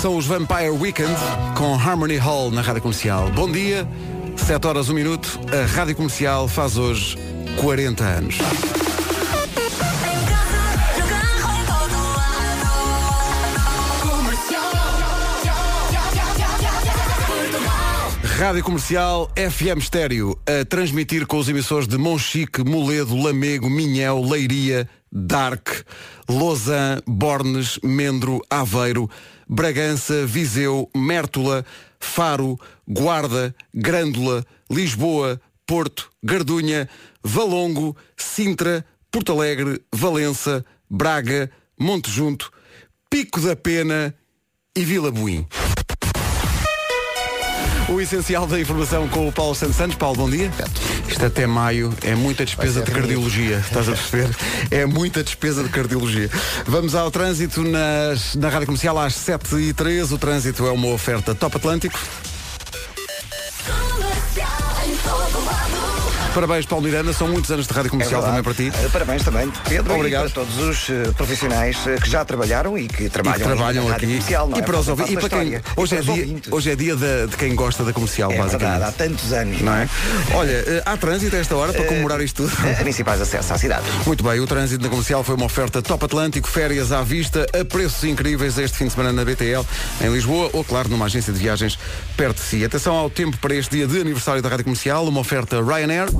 São os Vampire Weekend com Harmony Hall na Rádio Comercial. Bom dia, 7 horas 1 minuto. A Rádio Comercial faz hoje 40 anos. Rádio Comercial FM Estéreo a transmitir com os emissores de Monchique, Moledo, Lamego, Minhel, Leiria, Dark, Lausanne, Bornes, Mendro, Aveiro, Bragança, Viseu, Mértola, Faro, Guarda, Grândola, Lisboa, Porto, Gardunha, Valongo, Sintra, Porto Alegre, Valença, Braga, Monte Junto, Pico da Pena e Vila Buim. O essencial da informação com o Paulo Santos Santos. Paulo, bom dia. Isto até maio é muita despesa de cardiologia, estás a perceber? É muita despesa de cardiologia. Vamos ao trânsito nas, na Rádio Comercial às 7h13. O trânsito é uma oferta Top Atlântico. Parabéns, Paulo Miranda. São muitos anos de Rádio Comercial É também para ti. Parabéns também, Pedro, Obrigado. e para todos os eh, profissionais eh, que já trabalharam e que E trabalham, que trabalham aqui. Comercial, e é? para os ouvintes. E para quem. Hoje E é, dia, ouvintes. hoje é dia da- de quem gosta da comercial, É basicamente. verdade, há tantos anos, Não é? Olha, eh, há trânsito a esta hora para comemorar isto tudo. Principais acessos à cidade. Muito bem, o trânsito na comercial foi uma oferta Top Atlântico, férias à vista, a preços incríveis este fim de semana na BTL, em Lisboa, ou claro, numa agência de viagens perto de si. Atenção ao tempo para este dia de aniversário da Rádio Comercial, uma oferta Ryanair.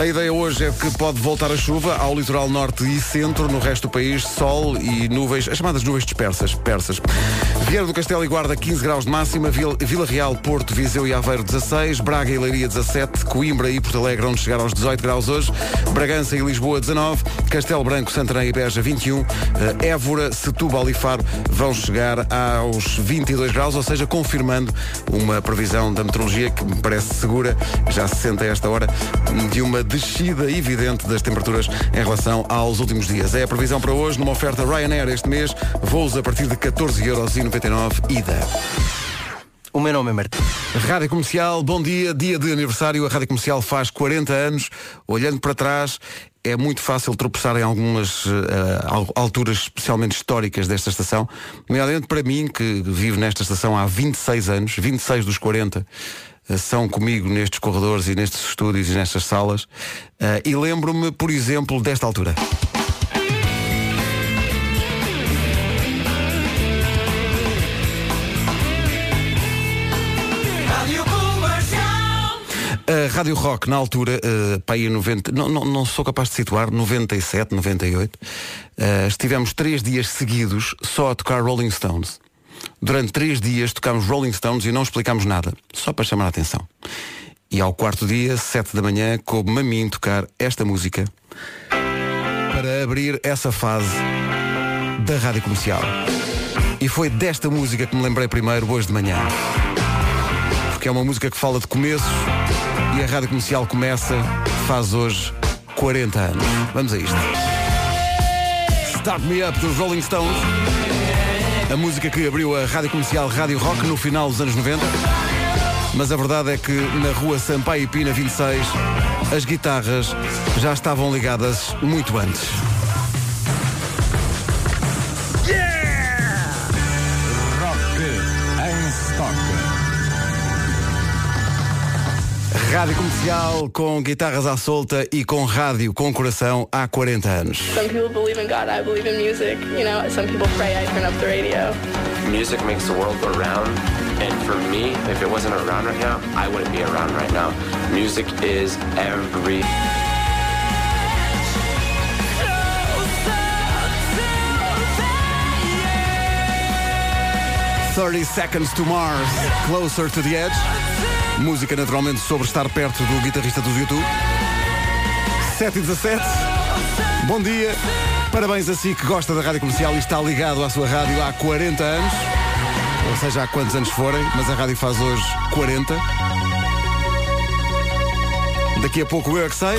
A ideia hoje é que pode voltar a chuva ao litoral norte e centro, no resto do país, sol e nuvens, as chamadas nuvens dispersas, persas. Vieira do Castelo e Guarda 15 graus de máxima, Vila, Real, Porto, Viseu e Aveiro 16, Braga e Leiria 17, Coimbra e Porto Alegre onde chegar aos 18 graus hoje, Bragança e Lisboa 19, Castelo Branco, Santarém e Beja 21, eh, Évora, Setúbal e Faro vão chegar aos 22 graus, ou seja, confirmando uma previsão da meteorologia que me parece segura, já se sente a esta hora, de uma descida evidente das temperaturas em relação aos últimos dias. É a previsão para hoje, numa oferta Ryanair este mês, voos a partir de 14,99€ ida. O meu nome é Martim. Rádio Comercial, bom dia, dia de aniversário. A Rádio Comercial faz 40 anos. Olhando para trás, é muito fácil tropeçar em algumas al- alturas especialmente históricas desta estação. Nomeadamente para mim, que vivo nesta estação há 26 anos, 26 dos 40 eh, são comigo nestes corredores e nestes estúdios e nestas salas. Eh, e lembro-me, por exemplo, desta altura. A Rádio Rock, na altura, uh, para aí em 90, não, não, não sou capaz de situar, 97, 98, uh, estivemos três dias seguidos só a tocar Rolling Stones. Durante três dias tocámos Rolling Stones e não explicámos nada, só para chamar a atenção. E ao quarto dia, sete da manhã, coube-me a mim tocar esta música para abrir essa fase da Rádio Comercial. E foi desta música que me lembrei primeiro hoje de manhã. Porque é uma música que fala de começos e a rádio comercial começa, faz hoje 40 anos. Vamos a isto. Start Me Up dos Rolling Stones. A música que abriu a rádio comercial Rádio Rock no final dos anos 90. Mas a verdade é que na rua Sampaio e Pina 26 as guitarras já estavam ligadas muito antes. Rádio Comercial com guitarras à solta e com rádio com coração há 40 anos. Some people believe in God, I believe in music. You know, some people pray, I turn up the radio. Music makes the world go round. And for me, if it wasn't around right now, I wouldn't be around right now. Music is every. 30 Seconds to Mars, Closer to the Edge. Música naturalmente sobre estar perto do guitarrista dos YouTube. 7 e 17. Bom dia. Parabéns a si que gosta da rádio comercial e está ligado à sua rádio há 40 anos. Ou seja, há quantos anos forem, mas a rádio faz hoje 40. Daqui a pouco eu é que sei.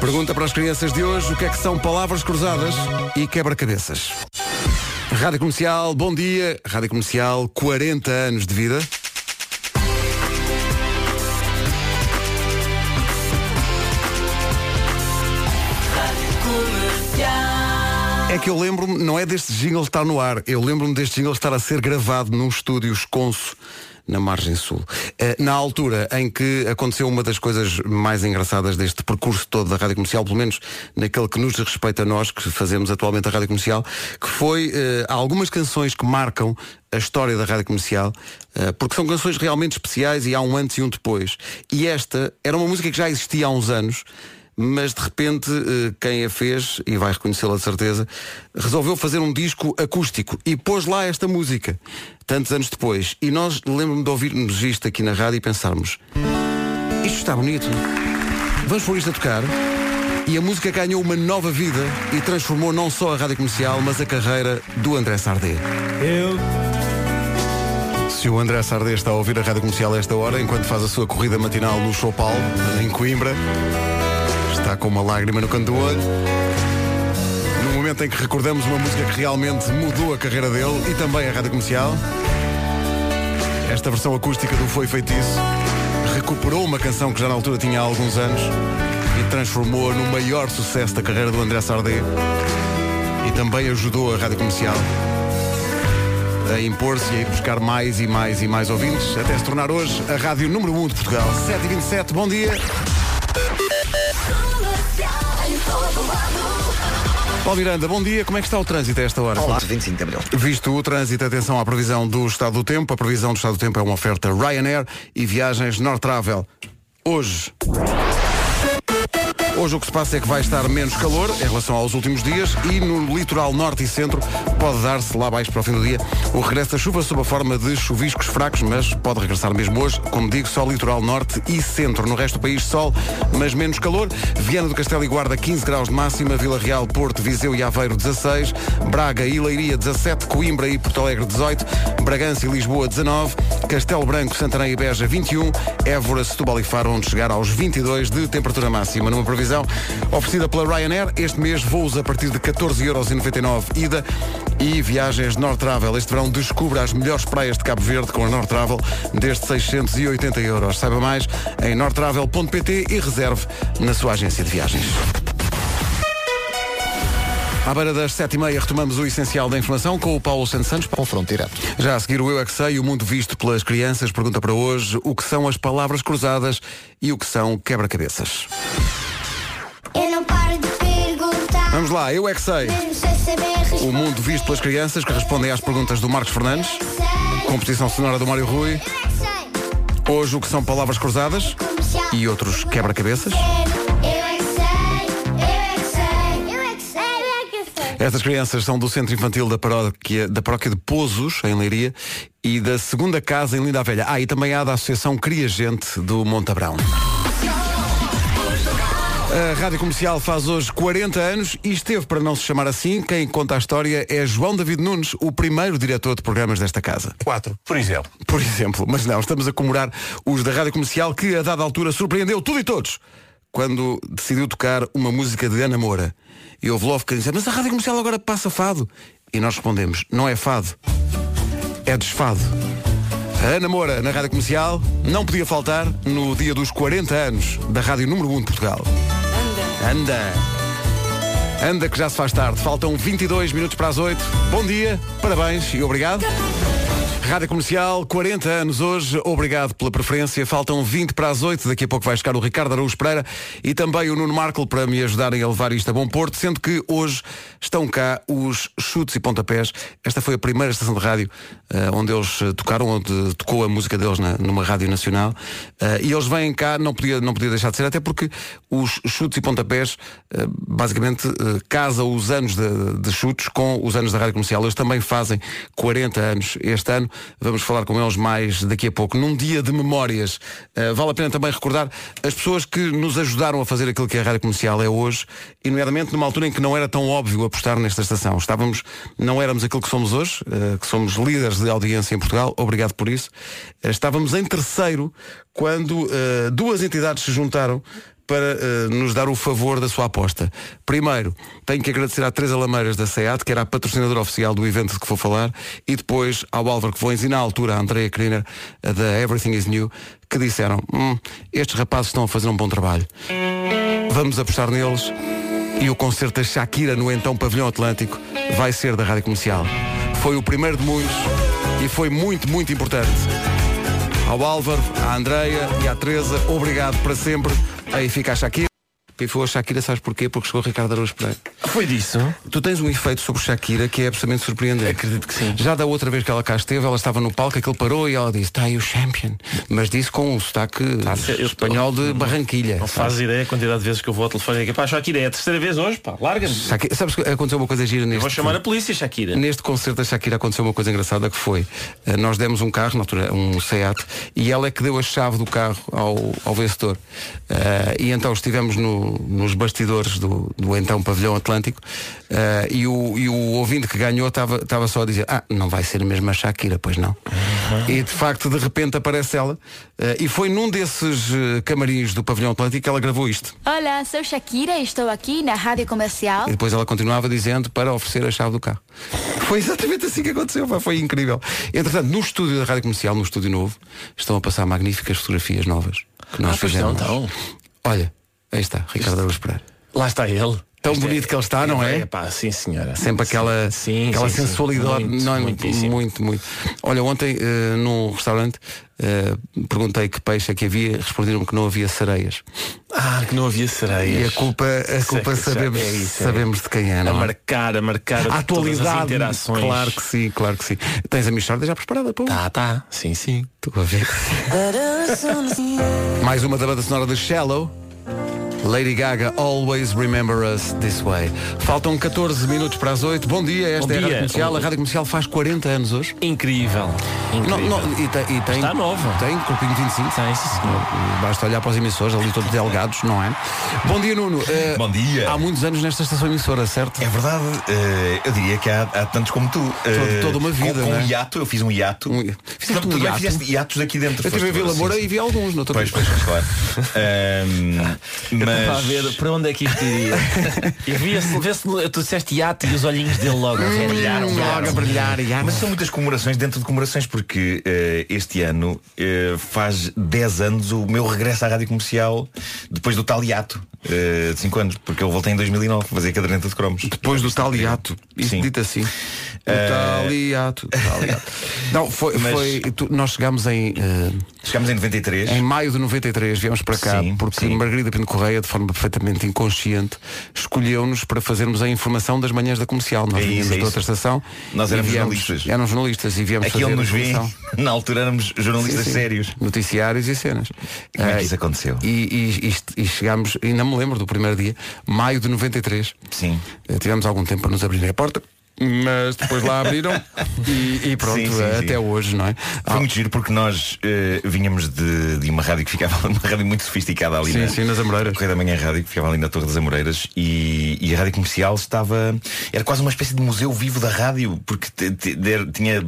Pergunta para as crianças de hoje o que é que são palavras cruzadas e quebra-cabeças. Rádio Comercial, bom dia. Rádio Comercial, 40 anos de vida. É que eu lembro-me, não é deste jingle estar no ar, eu lembro-me deste jingle estar a ser gravado num estúdio esconso na margem sul. Eh, Na altura em que aconteceu uma das coisas mais engraçadas deste percurso todo da Rádio Comercial, pelo menos naquele que nos diz respeito a nós, que fazemos atualmente a Rádio Comercial, que foi eh, há algumas canções que marcam a história da Rádio Comercial, eh, porque são canções realmente especiais e há um antes e um depois. E esta era uma música que já existia há uns anos, mas de repente eh, quem a fez, e vai reconhecê-la de certeza, resolveu fazer um disco acústico e pôs lá esta música, tantos anos depois. E nós lembro-me de ouvirmos isto aqui na rádio e pensarmos, isto está bonito, vamos pôr isto a tocar. E a música ganhou uma nova vida e transformou não só a rádio comercial, mas a carreira do André Sardé. Se o André Sardé está a ouvir a rádio comercial a esta hora, enquanto faz a sua corrida matinal no Chopal, em Coimbra, está com uma lágrima no canto do olho. No momento em que recordamos uma música que realmente mudou a carreira dele e também a rádio comercial, esta versão acústica do Foi Feitiço recuperou uma canção que já na altura tinha há alguns anos e transformou no maior sucesso da carreira do André Sardé e também ajudou a rádio comercial a impor-se e a ir buscar mais e mais e mais ouvintes, até se tornar hoje a rádio número 1 de Portugal. 7h27, bom dia. Paulo Miranda, bom dia. Como é que está o trânsito a esta hora? Olá, 25 de Abril. Visto o trânsito, atenção à previsão do estado do tempo. A previsão do estado do tempo é uma oferta Ryanair e viagens North Travel. Hoje. Hoje o que se passa é que vai estar menos calor em relação aos últimos dias e no litoral norte e centro pode dar-se lá abaixo para o fim do dia o regresso da chuva sob a forma de chuviscos fracos, mas pode regressar mesmo hoje, como digo, só litoral norte e centro. No resto do país, sol, mas menos calor. Viana do Castelo e Guarda, 15 graus de máxima. Vila Real, Porto, Viseu e Aveiro, 16. Braga e Leiria, 17. Coimbra e Porto Alegre, 18. Bragança e Lisboa, 19. Castelo Branco, Santarém e Beja, 21. Évora, Setúbal e Faro, onde chegar aos 22 de temperatura máxima. Numa previsão oferecida pela Ryanair, este mês voos a partir de 14,99€ ida e viagens North Travel. Este verão descubra as melhores praias de Cabo Verde com a North Travel desde 680 euros. Saiba mais em nortravel.pt e reserve na sua agência de viagens. À beira das sete e meia retomamos o essencial da informação com o Paulo Santos Santos. Confronto direto. Já a seguir o Eu é que Sei, o mundo visto pelas crianças, pergunta para hoje o que são as palavras cruzadas e o que são quebra-cabeças. Vamos lá, Eu é que Sei. O mundo visto pelas crianças que respondem às perguntas do Marcos Fernandes, composição sonora do Mário Rui. Hoje o que são palavras cruzadas e outros quebra-cabeças. Estas crianças são do Centro Infantil da Paróquia, da paróquia de Pozos, em Leiria, e da Segunda Casa em Linda Velha. Ah, e também há da Associação Cria Gente do Montabrão. A Rádio Comercial faz hoje 40 anos e esteve para não se chamar assim. Quem conta a história é João David Nunes, o primeiro diretor de programas desta casa. Quatro, por exemplo. Por exemplo, mas não, estamos a comemorar os da Rádio Comercial que a dada altura surpreendeu tudo e todos quando decidiu tocar uma música de Ana Moura. E houve logo quem disse, mas a Rádio Comercial agora passa fado. E nós respondemos, não é fado, é desfado. A Ana Moura, na Rádio Comercial, não podia faltar no dia dos 40 anos da Rádio Número 1 de Portugal. Anda! Anda! Que já se faz tarde. Faltam 22 minutos para as 8. Bom dia, parabéns e obrigado. Rádio Comercial, 40 anos hoje, obrigado pela preferência. Faltam 20 para as 8, daqui a pouco vai chegar o Ricardo Araújo Pereira e também o Nuno Marco para me ajudarem a levar isto a bom porto, sendo que hoje estão cá os chutes e pontapés. Esta foi a primeira estação de rádio eh, onde eles eh, tocaram, onde tocou a música deles na- numa rádio nacional. Eh, e eles vêm cá, não podia, não podia deixar de ser, até porque os chutes e pontapés eh, basicamente eh, casa os anos de, de chutes com os anos da rádio comercial. Eles também fazem 40 anos este ano. Vamos falar com eles mais daqui a pouco. Num dia de memórias, eh, vale a pena também recordar as pessoas que nos ajudaram a fazer aquilo que a rádio comercial é hoje, e nomeadamente numa altura em que não era tão óbvio apostar nesta estação. Estávamos, não éramos aquilo que somos hoje, eh, que somos líderes de audiência em Portugal. Obrigado por isso. Eh, Estávamos em terceiro quando duas entidades se juntaram para eh, nos dar o favor da sua aposta. Primeiro, tenho que agradecer à Teresa Lameiras da SEAT, que era a patrocinadora oficial do evento de que vou falar, e depois ao Álvaro Covões e na altura à Andrea Kriner, eh, da Everything is New, que disseram, "Hum, estes rapazes estão a fazer um bom trabalho. Vamos apostar neles. E o concerto da Shakira no então Pavilhão Atlântico vai ser da Rádio Comercial. Foi o primeiro de muitos e foi muito, muito importante. Ao Álvaro, à Andreia e à Teresa, obrigado para sempre. Aí fica a Shakira. Pifou a Shakira, sabes porquê? Porque chegou o Ricardo Araújo Pereira. Foi disso? Tu tens um efeito sobre Shakira que é absolutamente surpreendente. Acredito que sim. Já da outra vez que ela cá esteve, ela estava no palco, aquele parou e ela disse, está aí o champion. Mas disse com um sotaque eu espanhol de Barranquilha. Não fazes ideia a quantidade de vezes que eu vou ao telefone e digo, pá, Shakira, é a terceira vez hoje, pá, larga-me. Shakira- sabes que aconteceu uma coisa gira neste... Vou chamar a polícia, Shakira. Neste concerto da Shakira aconteceu uma coisa engraçada que foi eh, nós demos um carro, na altura um Seat, e ela é que deu a chave do carro ao, ao vencedor. Eh, e então estivemos no- nos bastidores do, do então pavilhão Atlântico eh, e, o, e o ouvinte que ganhou estava só a dizer ah, não vai ser mesmo a Shakira, pois não. E de facto de repente aparece ela eh, e foi num desses eh, camarins do pavilhão Atlântico que ela gravou isto. Olá, sou Shakira e estou aqui na Rádio Comercial. E depois ela continuava dizendo para oferecer a chave do carro. Foi exatamente assim que aconteceu, foi incrível. Entretanto, no estúdio da Rádio Comercial, no estúdio novo, estão a passar magníficas fotografias novas que nós Ah, fizemos. estão. Olha, aí está, Ricardo Araújo Pereira. Lá está ele. Tão Isto bonito que ele está, não é? pá, sim senhora. Sempre aquela, Sim, aquela sim, sim. sensualidade. Muito, não, é? muitíssimo. muito, muito. Olha, ontem eh, num restaurante eh, perguntei que peixe é que havia, responderam que não havia sereias. Ah, que não havia sereias. E a culpa, a culpa é- sabemos, é isso, é. sabemos de quem é, A não é? marcar, a marcar A todas as atualidade. interações. Claro que sim, claro que sim. Tens a Michorda já preparada, pô. Tá, tá. Sim, sim. Estou a ver. Mais uma da banda sonora de Shallow. Lady Gaga, Always Remember Us This Way. Faltam 14 minutos para as 8. Bom dia, esta Bom é a Rádio. Comercial. A Rádio Comercial faz 40 anos hoje. Incrível. Incrível. Não, não, e, tem, e tem- Está nova. Tem, corpinho 25. Tem, sim, senhor. Basta olhar para os emissores, ali todos delgados, não é? Bom dia, Nuno. Eh, Bom dia. Há muitos anos nesta estação emissora, certo? É verdade, eh, eu diria que há, há tantos como tu. Eh, toda uma vida, Com, com não é? um hiato, eu fiz um hiato. Um- Fizeste Tu um hiato? fizeste hiatos aqui dentro. Eu estive em Vila Moura e vi alguns, não estou Pois, pois, pois, claro. Ahm, Eu estava a mas ver para onde é que isto iria. E via-se, vê-se, tu disseste hiato e os olhinhos dele logo a ver, brilharam, Logo a brilhar, e há- Mas são muitas comemorações dentro de comemorações porque eh, este ano eh, faz 10 anos o meu regresso à rádio comercial depois do tal hiato eh, de 5 anos, porque eu voltei em 2009 a fazer caderneta de cromos. Depois do tal hiato. Sim. dito assim. O Eh, tal hiato. o tal hiato. Não, foi, Mas- foi tu- nós chegámos em, eh, Chegámos em 93. em maio de 93, viemos para cá, Sim, porque sim. Margarida Pinto Correia, de forma perfeitamente inconsciente, escolheu-nos para fazermos a informação das manhãs da comercial. Nós É isso, é de isso. outra estação. Nós e éramos viemos- jornalistas. Éramos jornalistas e viemos Aqui ele fazer a nos vê, informação. na altura éramos jornalistas Sim, sim. sérios. Noticiários e cenas. Como é que Eh, isso aconteceu? E, e, e, e chegámos, ainda me lembro do primeiro dia, maio de 93. Sim. Eh, Tivemos algum tempo para nos abrirem a porta, mas depois lá abriram e, e pronto, Sim, sim, eh, sim. até hoje, não é? Foi Ah, muito giro porque nós eh, vinhamos de, de uma rádio que ficava uma rádio muito sofisticada ali Sim, na, sim, nas Amoreiras. Correio da Manhã Rádio que ficava ali na Torre das Amoreiras e, e a rádio comercial estava era quase uma espécie de museu vivo da rádio porque te- te- der- tinha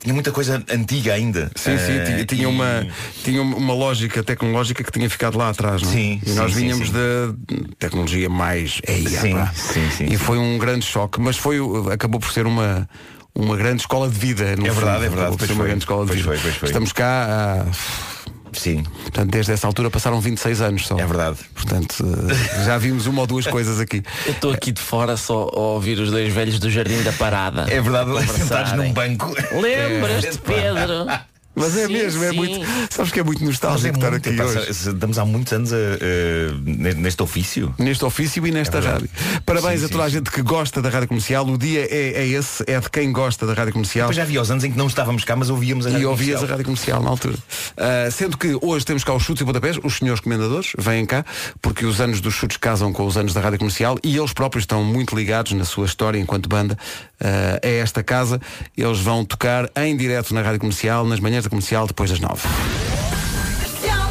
tinha muita coisa antiga ainda Sim, sim, Eh, tinha, tinha e- uma, tinha uma lógica tecnológica que tinha ficado lá atrás, não é? Sim, E nós vinhamos da tecnologia mais. Ei, Sim, pá. sim, sim, E foi um grande choque, mas foi, o- acabou por ser uma. Uma grande escola de vida, no É verdade, fundo. é verdade, Acabou por pois ser uma foi. grande escola de Pois vida. foi, pois foi. Estamos cá há, sim portanto, desde essa altura passaram 26 anos só. é verdade Portanto, eh, já vimos uma ou duas coisas aqui. Eu estou aqui de fora só a ouvir os dois velhos do Jardim da Parada. é verdade sentados num banco Lembras-te, Pedro? Mas é Sim, mesmo, é sim. muito. Sabes que é muito é nostálgico estar muito, aqui hoje. Estamos há muitos anos a, eh, neste ofício Neste ofício e nesta É rádio. Parabéns Sim, a toda a gente que gosta da rádio comercial. O dia é, é esse, é de quem gosta da rádio comercial. Depois já havia os anos em que não estávamos cá mas ouvíamos a E rádio ouvias comercial. a rádio comercial na altura. Ah, sendo que hoje temos cá os chutes e pontapés, os senhores comendadores vêm cá, porque os anos dos chutes casam com os anos da rádio comercial e eles próprios estão muito ligados na sua história enquanto banda ah, a esta casa. Eles vão tocar em direto na rádio comercial, nas manhãs da comercial, depois das nove.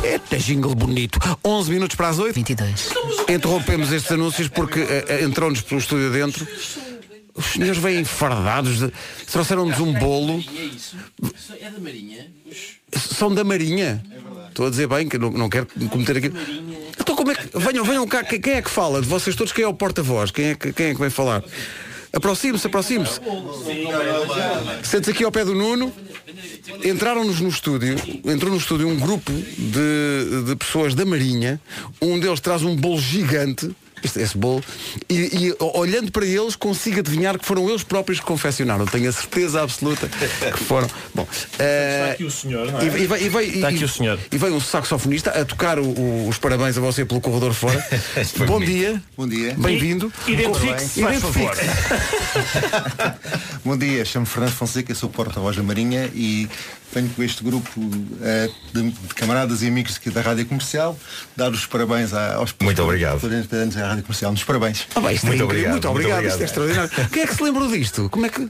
Eita, jingle bonito. 11 minutos para as 8. 22. Interrompemos estes anúncios porque eh, eh, entrou-nos pelo estúdio dentro. Os senhores vêm fardados de... Trouxeram-nos um bolo. É da Marinha? São da Marinha. Estou a dizer bem que não, não quero cometer aqui. Então como é que. Venham, venham cá. Quem quem é que fala? De vocês todos, quem é o porta-voz? Quem é que, quem é que vem falar? Aproxime-se, aproxime-se. Sente-se aqui ao pé do Nuno. Entraram-nos no estúdio, entrou no estúdio um grupo de, de pessoas da Marinha. Um deles traz um bolo gigante. Este- esse bolo, e, e, olhando para eles consigo adivinhar que foram eles próprios que confeccionaram. Tenho a certeza absoluta que foram. Bom, eh, aqui o senhor, não é? e, e veio- e veio- Está e- aqui o senhor. E veio um saxofonista a tocar o- o- os parabéns a você pelo corredor fora. Bom bonito. dia. Bom dia. Bem-vindo. Identifique-se, faz favor. Bom dia, chamo-me Fernando Fonseca, sou porta-voz da Marinha e venho com este grupo eh, de, de camaradas e amigos aqui da Rádio Comercial dar os parabéns a- aos Muito obrigado. 40 anos da Rádio Comercial. Nos parabéns. Ah, bem, isto Muito é incrível. obrigado, muito muito obrigado. obrigado. Isto é extraordinário. Quem é que se lembrou disto? Como é que.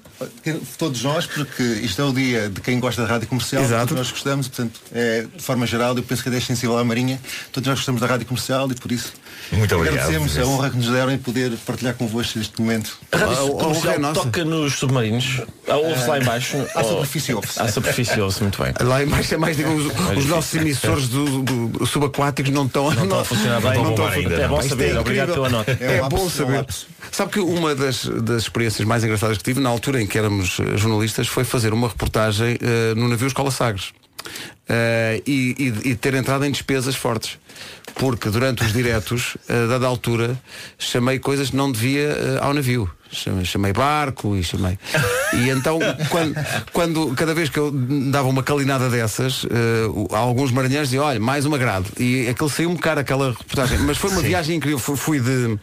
Todos nós, porque isto é o dia de quem gosta da Rádio Comercial, Exato. todos nós gostamos, portanto, é, de forma geral, eu penso que é sensível à Marinha, todos nós gostamos da Rádio Comercial e por isso Muito obrigado. agradecemos a honra que nos deram em poder partilhar convosco este momento. A rádio Ah, é comercial nossa. toca nos submarinos. Ah, Ouve-se lá embaixo. À superfície ouve-se. À superfície ouve-se muito bem. Lá embaixo é mais, digamos, os nossos emissores do, do- do subaquáticos não estão, Não estão a funcionar bem. Não estão a estão bombar ainda, É não. bom saber. é Obrigado pela nota. É É, bom é saber. lapso. Sabe que uma das, das experiências mais engraçadas que tive na altura em que éramos eh, jornalistas foi fazer uma reportagem eh, no navio Escola Sagres. Eh, e, e- e ter entrado em despesas fortes. Porque durante os diretos, a dada altura, chamei coisas que não devia eh, ao navio. Chamei, barco e chamei. E então, quando, quando cada vez que eu dava uma calinada dessas, o- alguns marinheiros diziam, olha, mais uma grade. E aquele saiu-me caro aquela reportagem. Mas foi uma viagem incrível. Fui, fui de,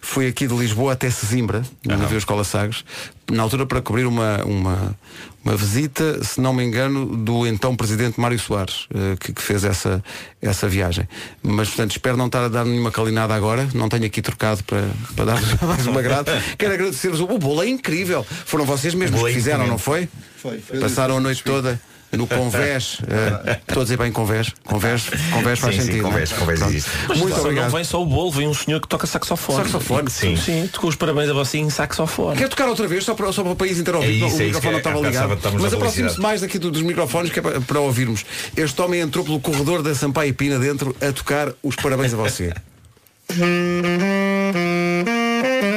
fui aqui de Lisboa até Sesimbra, no navio Escola Sagres, na altura para cobrir uma, uma, uma visita, se não me engano, do então presidente Mário Soares, eh, que, que fez essa, essa viagem. Mas, portanto, espero não estar a dar nenhuma calinada agora. Não tenho aqui trocado para, para dar mais uma grade. Quero agradecer-vos. O bolo é incrível. Foram vocês mesmos que é fizeram, não foi? Foi, foi. Passaram a noite toda no Convés. eh, Estou a dizer bem Convés. Convés, convés faz Sim, sim, sentido. não é? Convés, Convés Pronto. existe. Mas Muito só obrigado. não vem só o bolo, vem um senhor que toca saxofone. Saxofone, sim. Sim, tocou os parabéns a você em saxofone. Quer tocar outra vez, só para, só para o país inteiro É ouvir? isso, o é microfone não estava bocado ligado. Mas aproxime-se mais daqui do- dos microfones que é para, para ouvirmos. Este homem entrou pelo corredor da Sampaio Pina dentro a tocar os parabéns a você.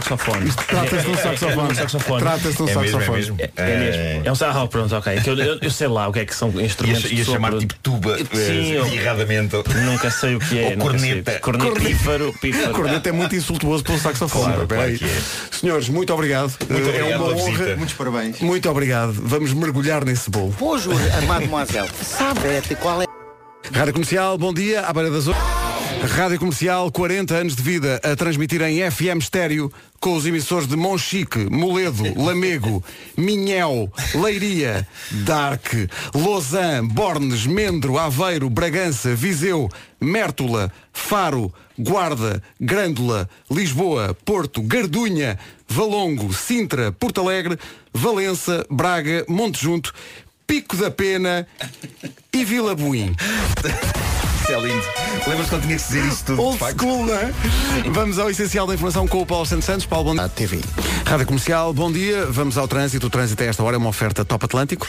que isto é um saxofone. Trata-se de um É- é- é saxofone. um saxofone. Trata-se de um É mesmo, é saxofone. mesmo. É, é mesmo. É um saxofone, pronto, ok. Eu, eu- eu sei lá o que é que são instrumentos Ia, ia chamar tipo tuba, Sim, eh, eu- erradamente. Nunca sei o que é. Ou nunca sei. corneta. Corneta. Pífaro, pífaro. Corneta é muito insultuoso pelo saxofone. Claro, claro Senhores, muito obrigado. Muito é obrigado uma pela honra. Muitos parabéns. Muito obrigado. Vamos mergulhar nesse bolo. Bonjour, mademoiselle. Sabe qual é? Rádio Comercial, bom dia, à beira das oito. Rádio Comercial, 40 anos de vida, a transmitir em FM estéreo com os emissores de Monchique, Moledo, Lamego, Minhel, Leiria, Dark, Lausanne, Bornes, Mendro, Aveiro, Bragança, Viseu, Mértola, Faro, Guarda, Grândola, Lisboa, Porto, Gardunha, Valongo, Sintra, Porto Alegre, Valença, Braga, Monte Junto, Pico da Pena e Vila Buim. Isso é lindo. Lembras quando tinha que dizer isso tudo? Old school, não é? Vamos ao essencial da informação com o Paulo Santos Santos. Paulo, bom dia. TV. Rádio Comercial, bom dia. Vamos ao trânsito. O trânsito a esta hora é uma oferta Top Atlântico.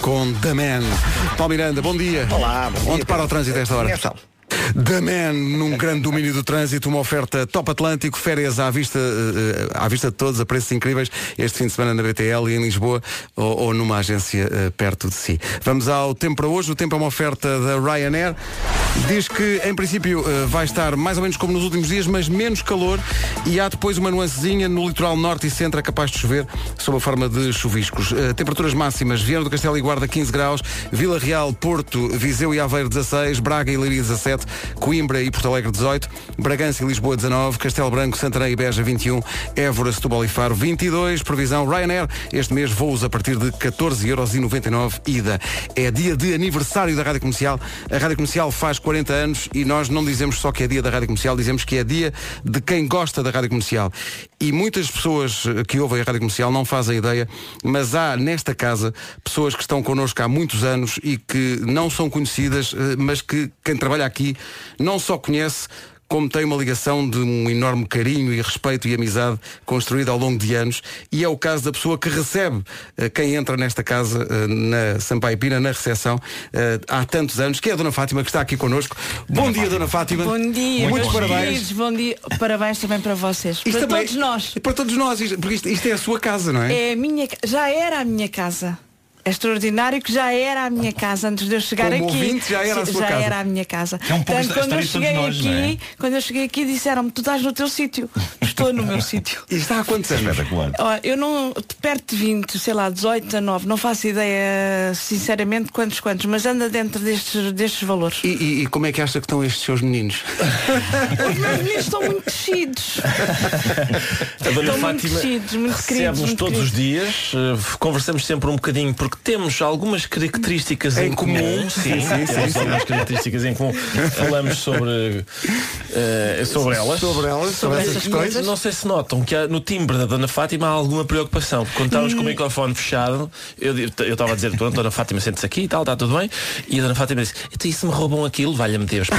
Com The Man. Paulo Miranda, bom dia. Olá, bom dia, Onde para o trânsito a esta hora? The Man, num grande domínio do trânsito, uma oferta top Atlântico, férias à vista, eh, à vista de todos, a preços incríveis, este fim de semana na BTL e em Lisboa ou, ou numa agência eh, perto de si. Vamos ao tempo para hoje, o tempo é uma oferta da Ryanair. Diz que em princípio eh, vai estar mais ou menos como nos últimos dias, mas menos calor e há depois uma nuancezinha no litoral norte e centro é capaz de chover sob a forma de chuviscos. Temperaturas máximas, Viana do Castelo e Guarda 15 graus, Vila Real, Porto, Viseu e Aveiro 16, Braga e Leiria 17, Coimbra e Porto Alegre 18, Bragança e Lisboa 19, Castelo Branco, Santarém e Beja 21, Évora, Setúbal e Faro 22, previsão Ryanair, este mês voos a partir de 14,99€ ida. É dia de aniversário da Rádio Comercial, a Rádio Comercial faz 40 anos e nós não dizemos só que é dia da Rádio Comercial, dizemos que é dia de quem gosta da Rádio Comercial. E muitas pessoas que ouvem a Rádio Comercial não fazem ideia, mas há nesta casa pessoas que estão connosco há muitos anos e que não são conhecidas, eh, mas que quem trabalha aqui não só conhece, como tem uma ligação de um enorme carinho e respeito e amizade construída ao longo de anos e é o caso da pessoa que recebe eh, quem entra nesta casa eh, na Sampaio Pina, na recepção, eh, há tantos anos, que é a Dona Fátima, que está aqui connosco. Bom dia, Dona Fátima. Bom dia, Muitos meus parabéns. queridos, bom dia. Parabéns também para vocês. Isto para também- todos nós. Para todos nós, isto- porque isto, isto é a sua casa, não é? É a minha, já era a minha casa. É extraordinário que já era a minha casa antes de eu chegar Como aqui. ouvinte, já era a sua já casa. era a minha casa. É um pouco Portanto, quando eu cheguei nós, não é? aqui, quando eu cheguei aqui disseram-me, tu estás no teu sítio. Estou no meu sítio. E está há quantos anos? Ó, Eu não, perto de 20, sei lá, 18, 19, não faço ideia sinceramente quantos quantos, mas anda dentro destes, destes valores. E, e- e como é que acha que estão estes seus meninos? Os meus meninos estão muito crescidos. Estão muito crescidos, muito queridos, muito todos os queridos. dias, eh, conversamos sempre um bocadinho, porque temos algumas características Em em, comum. comum. Sim, Sim, sim, temos sim, algumas características em comum. Falamos sobre, eh, sobre elas. Sobre elas, sobre essas Mas questões. Não sei se notam que há- no timbre da Dona Fátima há alguma preocupação. Porque Quando estávamos com o microfone fechado, eu estava a dizer, "Pronto, Dona Fátima, sente-se aqui e tal, está tudo bem. E a Dona Fátima disse, então e se me roubam aquilo, valha-me Deus.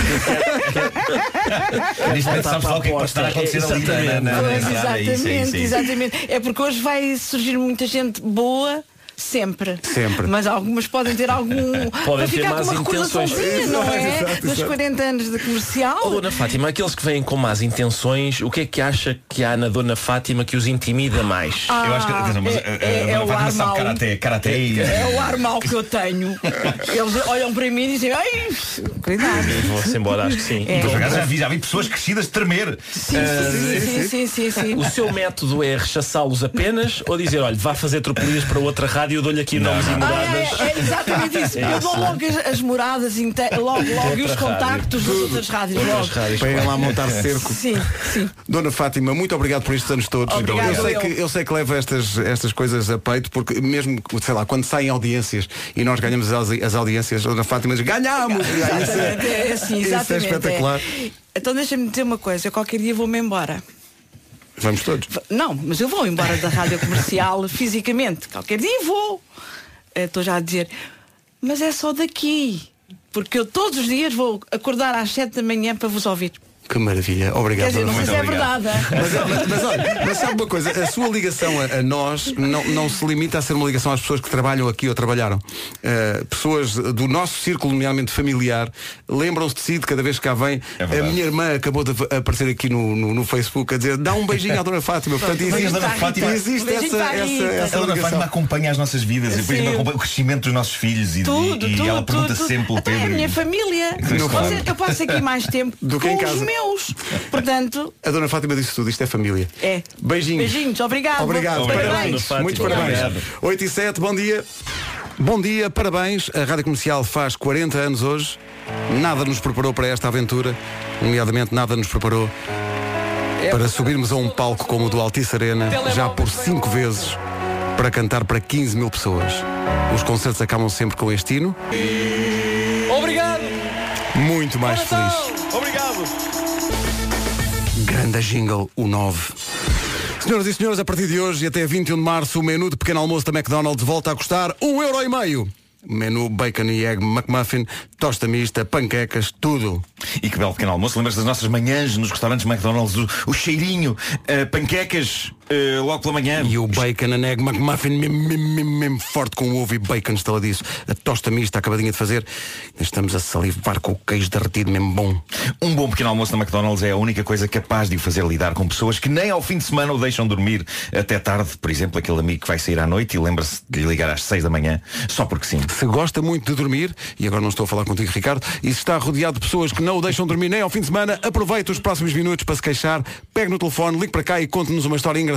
Porque sabes o que é a acontecer ali. É é exatamente, isso, é isso. exatamente. É porque hoje vai surgir muita gente boa. Sempre. Sempre. Mas algumas podem ter algum. para ter uma intenções. recordaçãozinha, não é? Exato, exato, Dos exato. 40 anos de comercial. Oh, Dona Fátima, aqueles que vêm com más intenções, o que é que acha que há na Dona Fátima que os intimida mais? Ah, Eu acho que atenção, mas, é- a- a- é- é Dona o ar mau. karaté, karaté e. É o ar mau que eu tenho. Eles olham para mim e dizem, ai, cuidado. Vou-se embora, acho que sim. É. Já vi, já vi pessoas crescidas tremer. Sim, sim, sim, sim, sim, sim. O seu método é rechaçá-los apenas ou dizer, olha, vá fazer tropelias para outra rádio, eu dou-lhe aqui nomes e Ah, moradas. é, é exatamente isso. É Eu dou logo as, as moradas, logo, logo e os contactos das outras rádios. Outras Logo. rádios. Para ir lá montar cerco. Sim, sim. Dona Fátima, muito obrigado por estes anos todos. Obrigada, eu, sei eu. que, eu sei que leva estas, estas coisas a peito, porque mesmo, sei lá, quando saem audiências e nós ganhamos as, as audiências, Dona Fátima diz, ganhamos! Isso é- Exatamente, é assim, isso é exatamente. espetacular. é. Então deixa-me dizer uma coisa, eu qualquer dia vou-me embora. Vamos todos. Não, mas eu vou embora da rádio comercial fisicamente. Qualquer dia vou. Eh, Estou já a dizer. Mas é só daqui. Porque eu todos os dias vou acordar às 7 da manhã para vos ouvir. Que maravilha. Obrigado. Quer dizer, não Dona sei se é obrigado. verdade. Mas, mas, mas olha, mas sabe uma coisa, a sua ligação a, a nós não, não se limita a ser uma ligação às pessoas que trabalham aqui ou trabalharam. Uh, pessoas do nosso círculo, nomeadamente familiar, lembram-se de si de cada vez que cá vem. É a minha irmã acabou de aparecer aqui no, no, no Facebook a dizer dá um beijinho à Dona Fátima. Portanto, Mas a existe, Dona Fátima- existe essa, essa, essa A Dona ligação. Fátima acompanha as nossas vidas e depois Sim. acompanha o crescimento dos nossos filhos e, Tudo, e, tudo, e ela pergunta tudo, sempre pelo Até é Pedro. a minha família. Claro. eu passo aqui mais tempo Do que em casa. Meus. Portanto, A Dona Fátima disse tudo, isto é família. é. Beijinhos. Beijinhos, obrigado. Obrigado. Obrigado, Parabéns. Muitos parabéns. Obrigado. 8 e 7, bom dia. Bom dia, parabéns. A Rádio Comercial faz 40 anos hoje. Nada nos preparou para esta aventura. Nomeadamente, nada nos preparou para subirmos a um palco como o do Altice Arena, já por cinco vezes, para cantar para 15 mil pessoas. Os concertos acabam sempre com este hino. Obrigado! Muito mais feliz. Obrigado! Grande jingle, o 9. Senhoras e senhores, a partir de hoje e até 21 de março, o menu de pequeno almoço da McDonald's volta a custar um euro e meio. Menu bacon e egg McMuffin, tosta mista, panquecas, tudo. E que belo pequeno almoço. Lembras das nossas manhãs nos restaurantes McDonald's, o, o cheirinho, eh, panquecas eh, logo pela manhã. E o bacon and egg McMuffin mesmo, mesmo, mesmo, mesmo forte com ovo e bacon estaladiço. A tosta mista acabadinha de fazer. Estamos a salivar com o queijo derretido mesmo bom. Um bom pequeno almoço na McDonald's é a única coisa capaz de o fazer lidar com pessoas que nem ao fim de semana o deixam dormir até tarde. Por exemplo, aquele amigo que vai sair à noite e lembra-se de lhe ligar às 6 da manhã, só porque sim. Se gosta muito de dormir, e agora não estou a falar contigo, Ricardo, e se está rodeado de pessoas que não o deixam dormir nem ao fim de semana, aproveite os próximos minutos para se queixar, pegue no telefone, ligue para cá e conte-nos uma história engraçada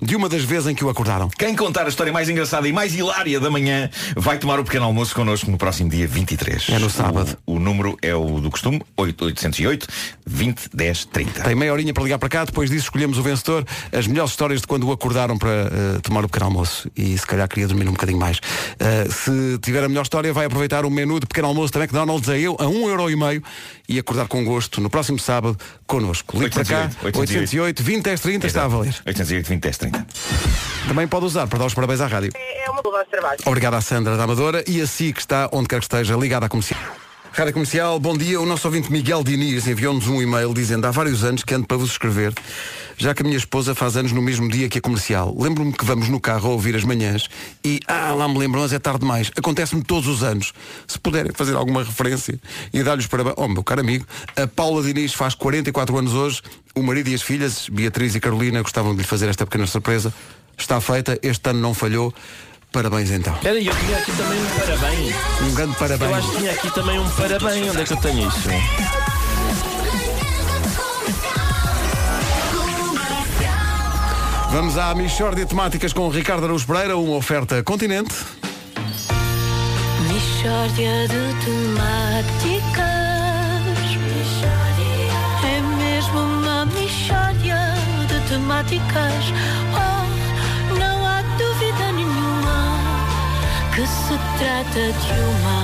de uma das vezes em que o acordaram. Quem contar a história mais engraçada e mais hilária da manhã vai tomar o pequeno almoço connosco no próximo dia 23. É no sábado. O, o número é o do costume, 8808 20 10 30. Tem meia horinha para ligar para cá, depois disso escolhemos o vencedor, as melhores histórias de quando o acordaram para eh, tomar o pequeno almoço e se calhar queria dormir um bocadinho mais. Eh, se tiver a melhor história, vai aproveitar o menu de pequeno almoço da McDonald's a, eu, a um euro e meio e acordar com gosto no próximo sábado connosco. Ligue para cá, 808, 808 20 10 30 está a valer. 808 20 10 30. Também pode usar para dar os parabéns à rádio. É uma boa trabalho. Obrigado à Sandra da Amadora e a si que está, onde quer que esteja, ligada à comercial. Rádio Comercial, bom dia. O nosso ouvinte Miguel Diniz enviou-nos um e-mail dizendo há vários anos que ando para vos escrever, já que a minha esposa faz anos no mesmo dia que a comercial. Lembro-me que vamos no carro a ouvir as manhãs e, ah, lá me lembro, mas é tarde demais. Acontece-me todos os anos. Se puderem fazer alguma referência e dar-lhes parabéns. Oh, meu caro amigo, a Paula Diniz faz 44 anos hoje. O marido e as filhas, Beatriz e Carolina, gostavam de lhe fazer esta pequena surpresa. Está feita, este ano não falhou. Parabéns então. Aí, eu tinha aqui também um parabéns. Um grande parabéns. Eu acho que tinha aqui também um parabéns. Onde é que eu tenho isso? Vamos à Michórdia Temáticas com Ricardo Araújo Pereira, uma oferta continente. Mixórdia de temáticas. É mesmo uma mixórdia de temáticas. Oh, não há dúvida nenhuma Que se trata de uma de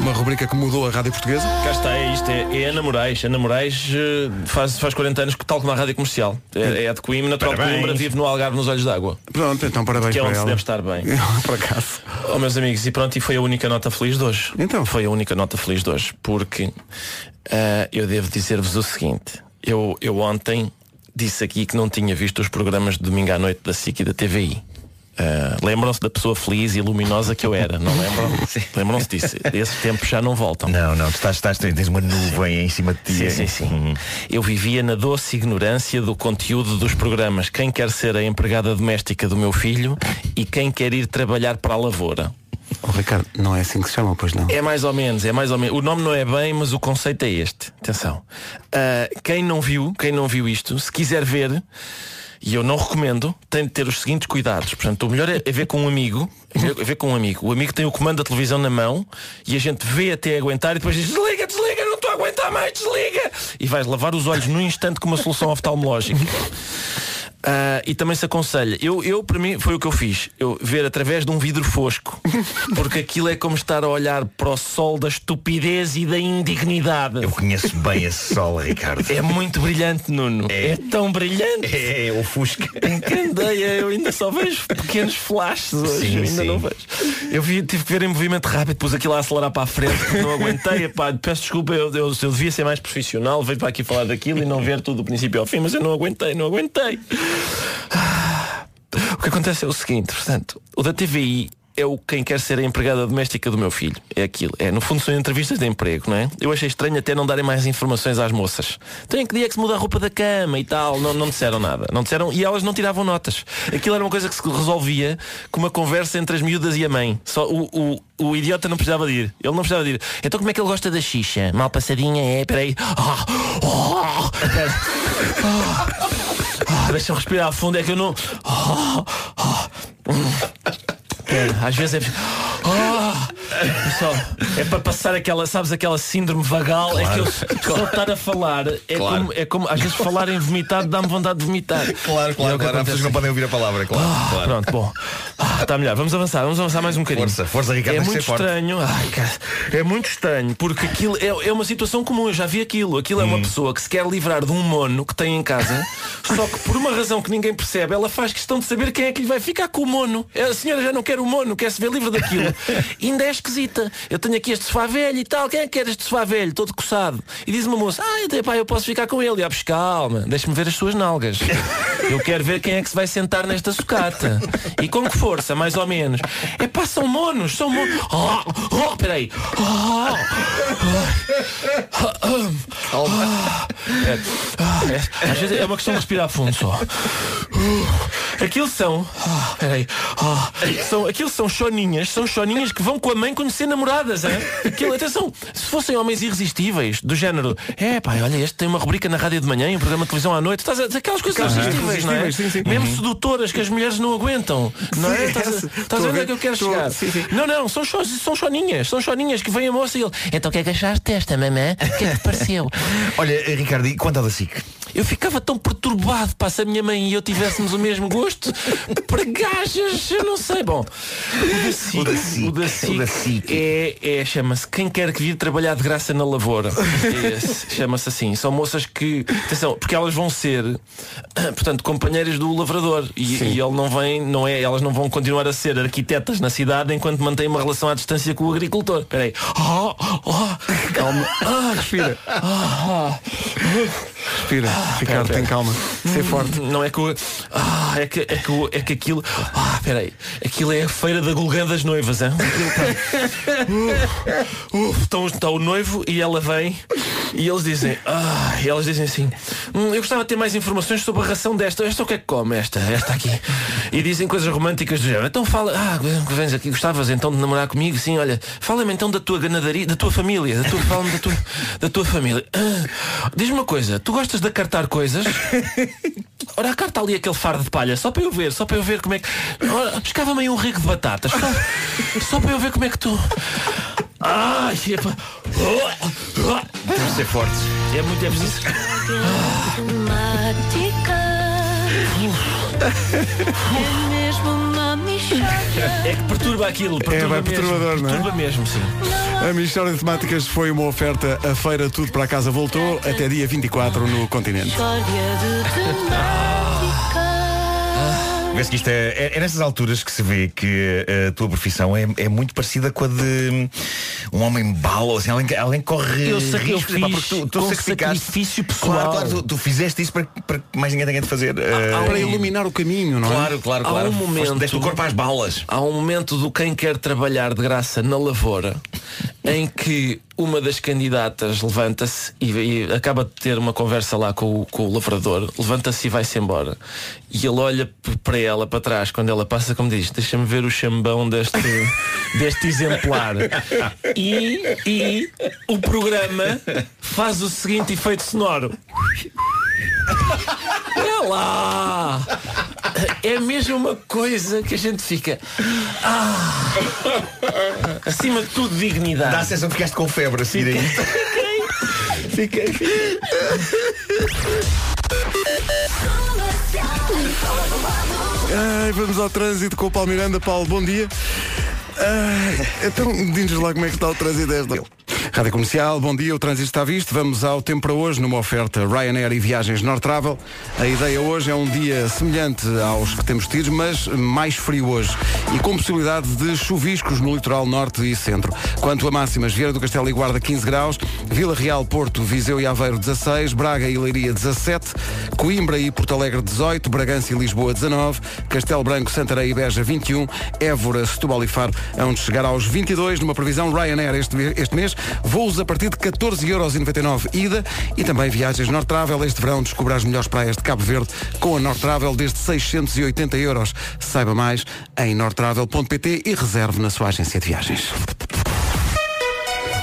Uma rubrica que mudou a rádio portuguesa. Cá está, é isto, é, é Ana Moraes. Ana Moraes eh, faz, faz 40 anos, tal como a rádio comercial. É, é de Coimbra, natural de Parabéns. Coimbra, vive no Algarve nos olhos d'água. Pronto, então parabéns Que é para onde se ela. deve estar bem. Por acaso. Oh, meus amigos, e pronto, e foi a única nota feliz de hoje. Então? Foi a única nota feliz de hoje, porque ah, eu devo dizer-vos o seguinte. Eu, eu ontem disse aqui que não tinha visto os programas de domingo à noite da SIC e da TVI. Ah, Lembram-se da pessoa feliz e luminosa que eu era, não lembram? Lembram-se disso? Esses tempos já não voltam. Não, não, tu estás, estás, tens uma nuvem em cima de ti. Sim, sim, sim. Uhum. Eu vivia na doce ignorância do conteúdo dos programas Quem quer ser a empregada doméstica do meu filho e quem quer ir trabalhar para a lavoura. Oh, Ricardo, não é assim que se chama, pois não. É mais ou menos, é mais ou menos. O nome não é bem, mas o conceito é este. Atenção. Ah, quem não viu, quem não viu isto, se quiser ver, e eu não recomendo, tem de ter os seguintes cuidados. Portanto, o melhor é, é ver com um amigo. É ver, com um amigo. O amigo tem o comando da televisão na mão e a gente vê até aguentar e depois diz desliga, desliga, não estou a aguentar mais, desliga. E vais lavar os olhos num instante com uma solução oftalmológica. Ah, e também se aconselha, eu, eu para mim foi o que eu fiz, eu ver através de um vidro fosco, porque aquilo é como estar a olhar para o sol da estupidez e da indignidade. Eu conheço bem esse sol, Ricardo. É muito brilhante, Nuno. É, tão brilhante. É, é ofusca. Em candeia, eu ainda só vejo pequenos flashes hoje. Sim, ainda sim. não vejo. Eu vi, tive que ver em movimento rápido, pus aquilo a acelerar para a frente, não aguentei. Epá, peço desculpa, eu, eu, eu devia ser mais profissional, veio para aqui falar daquilo e não ver tudo do princípio ao fim, mas eu não aguentei, não aguentei. Ah, O que acontece é o seguinte, portanto, o da TVI é o quem quer ser a empregada doméstica do meu filho. É aquilo. É, no fundo são entrevistas de emprego, não é? Eu achei estranho até não darem mais informações às moças. Tem que dia é que se muda a roupa da cama e tal. Não, não disseram nada. Não disseram, e elas não tiravam notas. Aquilo era uma coisa que se resolvia com uma conversa entre as miúdas e a mãe. Só o, o, o idiota não precisava de ir. Ele não precisava de ir. Então como é que ele gosta da xixa? Mal passadinha é? Peraí. Ah, ah, pera. Ah, ah, Deixa-me respirar fundo, é que eu não. Ah, ah, hum. É, às vezes é. Ah, pessoal, é para passar aquela, sabes, aquela síndrome vagal. É que eu só estar a falar é, Claro. como, é como, às vezes falar em vomitado dá-me vontade de vomitar. Claro, E é claro, claro. Há pessoas que não podem ouvir a palavra, claro. Ah, claro. Pronto, bom. Ah, Está melhor. Vamos avançar, vamos avançar mais um bocadinho. Força, força, Ricardo, É muito estranho. Ai, cara, é muito estranho, porque aquilo é, é uma situação comum, eu já vi aquilo. Aquilo é Hum. uma pessoa que se quer livrar de um mono que tem em casa, só que por uma razão que ninguém percebe, ela faz questão de saber quem é que lhe vai ficar com o mono. A senhora já não quer o mono, quer se ver livre daquilo. E ainda é esquisita. Eu tenho aqui este sofá velho e tal. Quem é que quer este sofá velho, todo coçado? E diz uma moça, ah, então, pá, eu posso ficar com ele. E ah, pois calma, deixa-me ver as suas nalgas. Eu quero ver quem é que se vai sentar nesta sucata. E com que força, mais ou menos. É pá, são monos, são monos. Oh, oh, peraí. Oh, é, ah, é, às vezes é uma questão de respirar fundo só. Aquilo são. ah, peraí. Ah, são aquilo são choninhas, são choninhas que vão com a mãe conhecer namoradas, hein? Aquilo, atenção, se fossem homens irresistíveis, do género, é pá, olha, este tem uma rubrica na rádio de manhã e um programa de televisão à noite, estás a aquelas coisas Aquelas irresistíveis, não é? sim, sim. Mesmo Uhum. sedutoras que as mulheres não aguentam. Não é? Sim, Estás a, a ver onde é que eu quero chegar? sim, sim. Não, não, são, cho- são choninhas, são choninhas que vem a moça e ele. Então o que é que achaste desta, mamã? O que é que te pareceu? Olha, Ricardo, e quanto à da SIC? Eu ficava tão perturbado para se a minha mãe e eu tivéssemos o mesmo gosto para gajas, eu não sei. Bom, o da SIC, o da SIC, o da SIC. é, é chama-se Quem Quer Que Vir Trabalhar de Graça na Lavoura. É Chama-se assim. São moças que, atenção, porque elas vão ser, portanto, companheiras do lavrador. E, e ele não vem, não é, elas não vão continuar a ser arquitetas na cidade enquanto mantêm uma relação à distância com o agricultor. Espera aí. Oh, oh, Calma. Ah, Respira. ah, Respira. Ricardo, pera. tem calma. Ser forte. Não é que. Ah, é que, é que, é que aquilo. Ah, peraí. Aquilo é a feira da Gulgã das noivas, hein? Tá- Uf, uf, Estão- Está o noivo e ela vem e eles dizem. Ah, e elas dizem assim. "Hum, eu gostava de ter mais informações sobre a ração desta. Esta o que é que come? Esta, esta aqui. E dizem coisas românticas do género. Então fala. Ah, vens aqui, gostavas então de namorar comigo? Sim, olha. Fala-me então da tua ganadaria, da tua família. Da tua, fala-me da tua, da tua família. Ah, Diz-me uma coisa. Tu gostas de acartar coisas? Ora, carta ali aquele fardo de palha, só para eu ver, só para eu ver como é que. Ora, pescava-me aí um rico de batatas, só, só para eu ver como é que tu. Ai, epa. Temos de ser fortes. É muito é preciso. É mesmo. É que perturba aquilo, perturba É, vai mesmo. perturbador, não é? Perturba mesmo, sim. A Mistória de Temáticas foi uma oferta. A feira Tudo para Casa voltou até dia 24 no continente. História de temática. Vê-se que isto é, é, é nessas alturas que se vê que eh, a tua profissão é, é muito parecida com a de um homem bala, assim, alguém, alguém corre Eu eu riscos, epá, fiz porque tu, tu sacrifício pessoal. Claro, claro, tu, tu fizeste isso para, para que mais ninguém tenha de fazer. eh, Para iluminar o caminho, não é? Claro, claro, Há claro. um Foste- momento- Deste o corpo às balas. Há um momento do quem quer trabalhar de graça na lavoura em que uma das candidatas levanta-se e, e acaba de ter uma conversa lá com o, com o lavrador, levanta-se e vai-se embora. E ele olha para ela, para trás, quando ela passa, como diz, deixa-me ver o chambão deste, deste exemplar. E, e o programa faz o seguinte efeito sonoro. É lá! É mesmo uma coisa que a gente fica. Ah! Acima de tudo, dignidade. Dá a sensação que ficaste com febre a seguir aí. Fiquei. Ai, vamos ao trânsito com o Paulo Miranda. Paulo, bom dia. Ai, então, diz-nos lá como é que está o trânsito desta. Rádio Comercial, bom dia, o trânsito está visto. Vamos ao tempo para hoje, numa oferta Ryanair e Viagens North Travel. A ideia hoje é um dia semelhante aos que temos tido, mas mais frio hoje. E com possibilidade de chuviscos no litoral norte e centro. Quanto a máximas, Vieira do Castelo e Guarda 15 graus, Vila Real, Porto, Viseu e Aveiro 16, Braga e Leiria 17, Coimbra e Porto Alegre 18, Bragança e Lisboa 19, Castelo Branco, Santarém e Beja 21, Évora, Setúbal e Faro onde chegar aos 22 numa previsão Ryanair este, este mês, voos a partir de 14,99€ ida e também viagens North Travel este verão descubra as melhores praias de Cabo Verde com a North Travel desde 680 euros. Saiba mais em northtravel.pt e reserve na sua agência de viagens.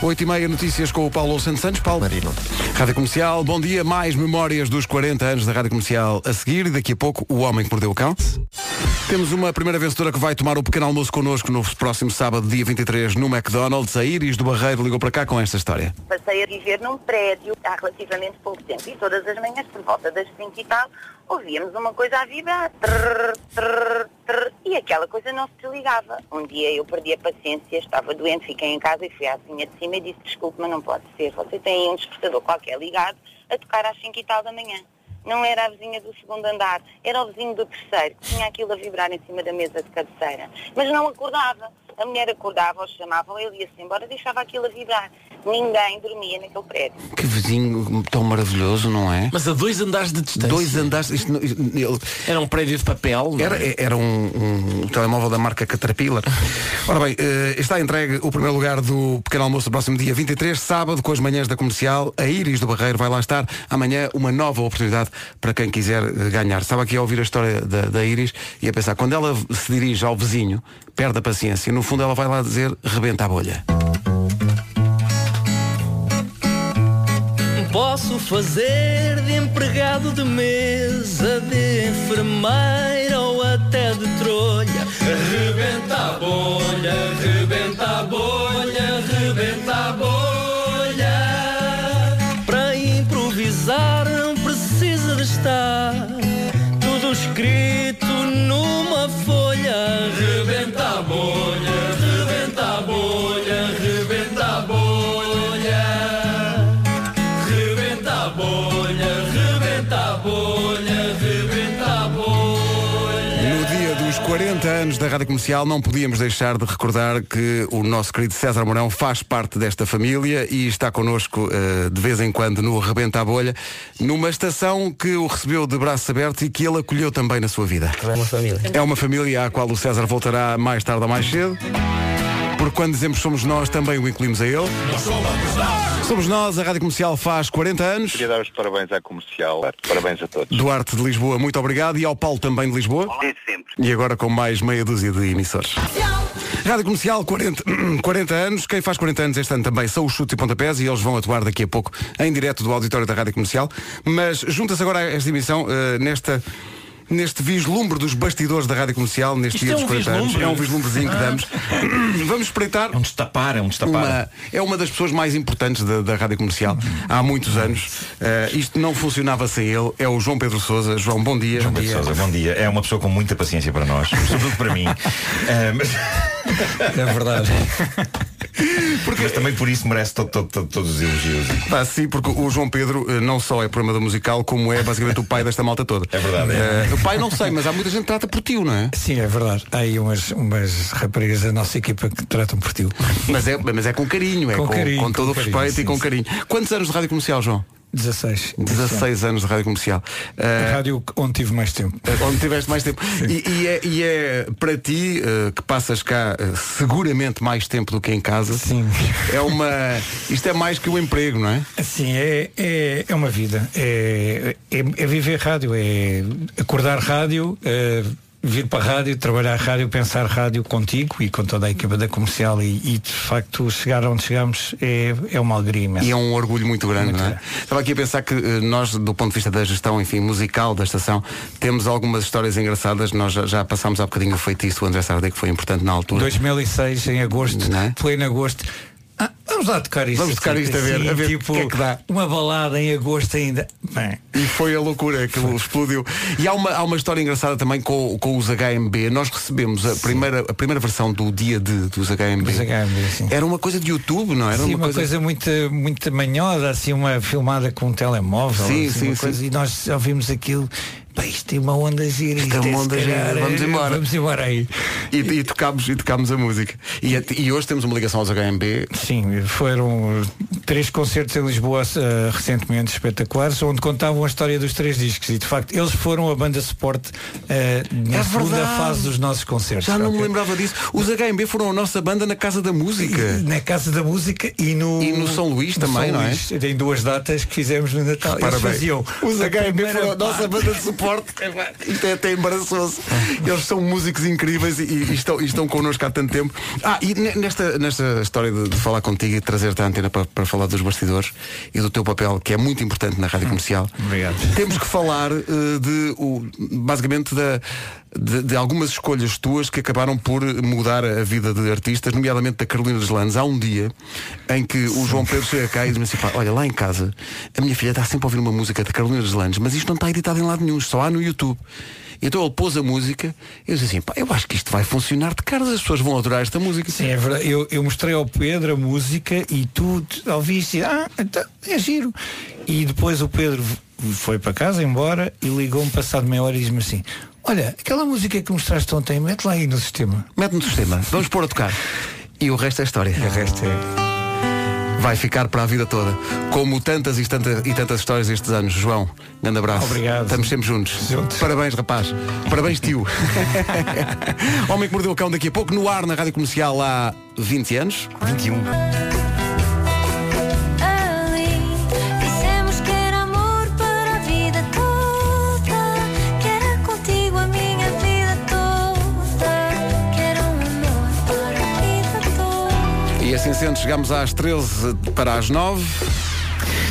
8 e meia notícias com o Paulo Santos Santos. Paulo. Marino. Rádio Comercial, bom dia. Mais memórias dos 40 anos da Rádio Comercial a seguir e daqui a pouco o Homem que Mordeu o Cão. Temos uma primeira vencedora que vai tomar o pequeno almoço connosco no próximo sábado, dia 23, no McDonald's. A Iris do Barreiro ligou para cá com esta história. Passei a viver num prédio há relativamente pouco tempo e todas as manhãs, por volta das 5 e tal, ouvíamos uma coisa a vibrar. Trrr, trrr, trrr, e aquela coisa não se desligava. Um dia eu perdi a paciência, estava doente, fiquei em casa e fui à vizinha de cima e disse, desculpe, mas não pode ser. Você tem um despertador qualquer ligado a tocar às 5 e tal da manhã. Não era a vizinha do segundo andar, era o vizinho do terceiro, que tinha aquilo a vibrar em cima da mesa de cabeceira. Mas não acordava. A mulher acordava, ou chamava, ou ele ia-se embora, deixava aquilo a vibrar. Ninguém dormia naquele prédio. Que vizinho tão maravilhoso, não é? Mas a dois andares de distância. Dois andares. Isto, não- isto- ele- Era um prédio de papel. não é? Era, era um, um telemóvel da marca Caterpillar. Ora bem, eh, está entregue o primeiro lugar do pequeno almoço do próximo dia 23, sábado, com as manhãs da comercial. A Iris do Barreiro vai lá estar. Amanhã, uma nova oportunidade para quem quiser eh, ganhar. Estava aqui a ouvir a história da, da Iris e a pensar, quando ela se dirige ao vizinho, perde a paciência. No fundo, ela vai lá dizer, rebenta a bolha. Posso fazer de empregado de mesa, de enfermeira ou até de trolha. Rebenta a bolha, rebenta a bolha, rebenta a bolha. Da Rádio Comercial não podíamos deixar de recordar que o nosso querido César Mourão faz parte desta família e está connosco eh, de vez em quando no Rebenta a Bolha, numa estação que o recebeu de braços abertos e que ele acolheu também na sua vida. É uma família. É uma família à qual o César voltará mais tarde ou mais cedo. Porque quando dizemos somos nós, também o incluímos a ele. Somos nós, a Rádio Comercial faz 40 anos. Queria dar os parabéns à comercial. Parabéns a todos. Duarte de Lisboa, muito obrigado. E ao Paulo também de Lisboa. Desde sempre. E agora com mais meia dúzia de emissores. Rádio Comercial, 40, 40 anos. Quem faz 40 anos este ano também são os chutes e pontapés e eles vão atuar daqui a pouco em direto do auditório da Rádio Comercial. Mas junta-se agora a esta emissão eh, nesta. Neste vislumbre dos bastidores da Rádio Comercial, neste Isto dia é dos um 40 anos, vislumbre? é um vislumbrezinho que damos. Vamos espreitar. É um destapar, é um destapar. Uma, é uma das pessoas mais importantes da, da Rádio Comercial há muitos anos. Eh, isto não funcionava sem ele. É o João Pedro Souza. João, bom dia. João Pedro Sousa, bom dia. É uma pessoa com muita paciência para nós, sobretudo para mim. Eh, mas... É verdade. Mas também por isso merece to- to- to- todos os elogios. Pá, sim, porque o João Pedro eh, não só é programador musical, como é basicamente o pai desta malta toda. É verdade. Eh, o pai não sei, mas há muita gente que trata por tio, não é? Sim, é verdade. Há aí umas, umas raparigas da nossa equipa que tratam por ti. Mas é, mas é com carinho, é com, Com carinho, com todo com o carinho, respeito e sim, com sim. carinho. Quantos anos de rádio comercial, João? 16. 16 anos de rádio comercial. A rádio onde tive mais tempo. Eh, Onde tiveste mais tempo. E, e é, e é para ti, eh, que passas cá eh, seguramente mais tempo do que em casa. Sim. É uma. Isto é mais que um emprego, não é? Sim, é, é, é uma vida. É, é, é viver rádio, é acordar rádio, é vir para a rádio, trabalhar a rádio, pensar rádio contigo e com toda a equipa da comercial e, e, de facto chegar onde chegamos é, é uma alegria imensa. E é um orgulho muito grande, Muito não é? grande. Estava aqui a pensar que eh, nós, do ponto de vista da gestão, enfim, musical da estação, temos algumas histórias engraçadas. Nós já, já passámos há bocadinho o feitiço do André Sardé, que foi importante na altura. 2006, em agosto, pleno agosto. Ah, vamos lá tocar isto. Vamos tocar assim, isto a ver, assim, a ver tipo, o que é que dá. Uma balada em agosto ainda. Bem, E foi a loucura, aquilo explodiu. E há uma, há uma história engraçada também com, com os HMB. Nós recebemos a primeira, a primeira versão do dia de, dos HMB. Dos HMB. Era uma coisa de YouTube, não era? Sim, uma coisa, muito, muito manhosa, assim, uma filmada com um telemóvel. Sim, assim, sim, uma sim. coisa, E nós ouvimos aquilo. Pá, isto tem uma onda gira. Isto é uma se onda gira, vamos eh, embora. Vamos embora aí. E, e tocámos, e tocámos a música. E, e hoje temos uma ligação aos HMB. Sim, foram três concertos em Lisboa eh, recentemente espetaculares, onde contavam a história dos três discos. E de facto, eles foram a banda suporte eh, na É segunda verdade. fase dos nossos concertos. Já não me ok? lembrava disso. Os HMB foram a nossa banda na Casa da Música. Na Casa da Música e no, E no São Luís também, São não é? Luís. Tem duas datas que fizemos no Natal. Eles Parabéns. faziam Os HMB foram a nossa banda de suporte. Isto é até embaraçoso. Eles são músicos incríveis e, e estão, e estão connosco há tanto tempo. Ah, e ne- nesta, nesta história de, de falar contigo e trazer-te à antena para, para falar dos bastidores e do teu papel, que é muito importante na rádio comercial, Obrigado. temos que falar eh, de, o, basicamente, da, de, de algumas escolhas tuas que acabaram por mudar a vida de artistas, nomeadamente da Carolina dos Landes. Há um dia em que o João Pedro chega cá e diz-me assim, pá, olha, lá em casa, a minha filha está sempre a ouvir uma música da Carolina dos Landes, mas isto não está editado em lado nenhum, só há no YouTube. Então ele pôs a música e eu disse assim, pá, eu acho que isto vai funcionar de caras, as pessoas vão adorar esta música. Sim, é verdade. Eu, eu mostrei ao Pedro a música e tu ouviste, ah, então, é giro. E depois o Pedro foi para casa, embora, e ligou-me passado meia hora e diz-me assim, olha, aquela música que mostraste ontem, mete lá aí no sistema. Mete no sistema, vamos pôr a tocar. E o resto é história. O resto é. Vai ficar para a vida toda. Como tantas e tantas, e tantas histórias estes anos. João, grande abraço. Obrigado. Estamos sempre juntos. Parabéns, rapaz. Parabéns, tio. Homem que mordeu o cão daqui a pouco, no ar na Rádio Comercial há 20 anos. 21. 600, chegamos às 13 para as 9.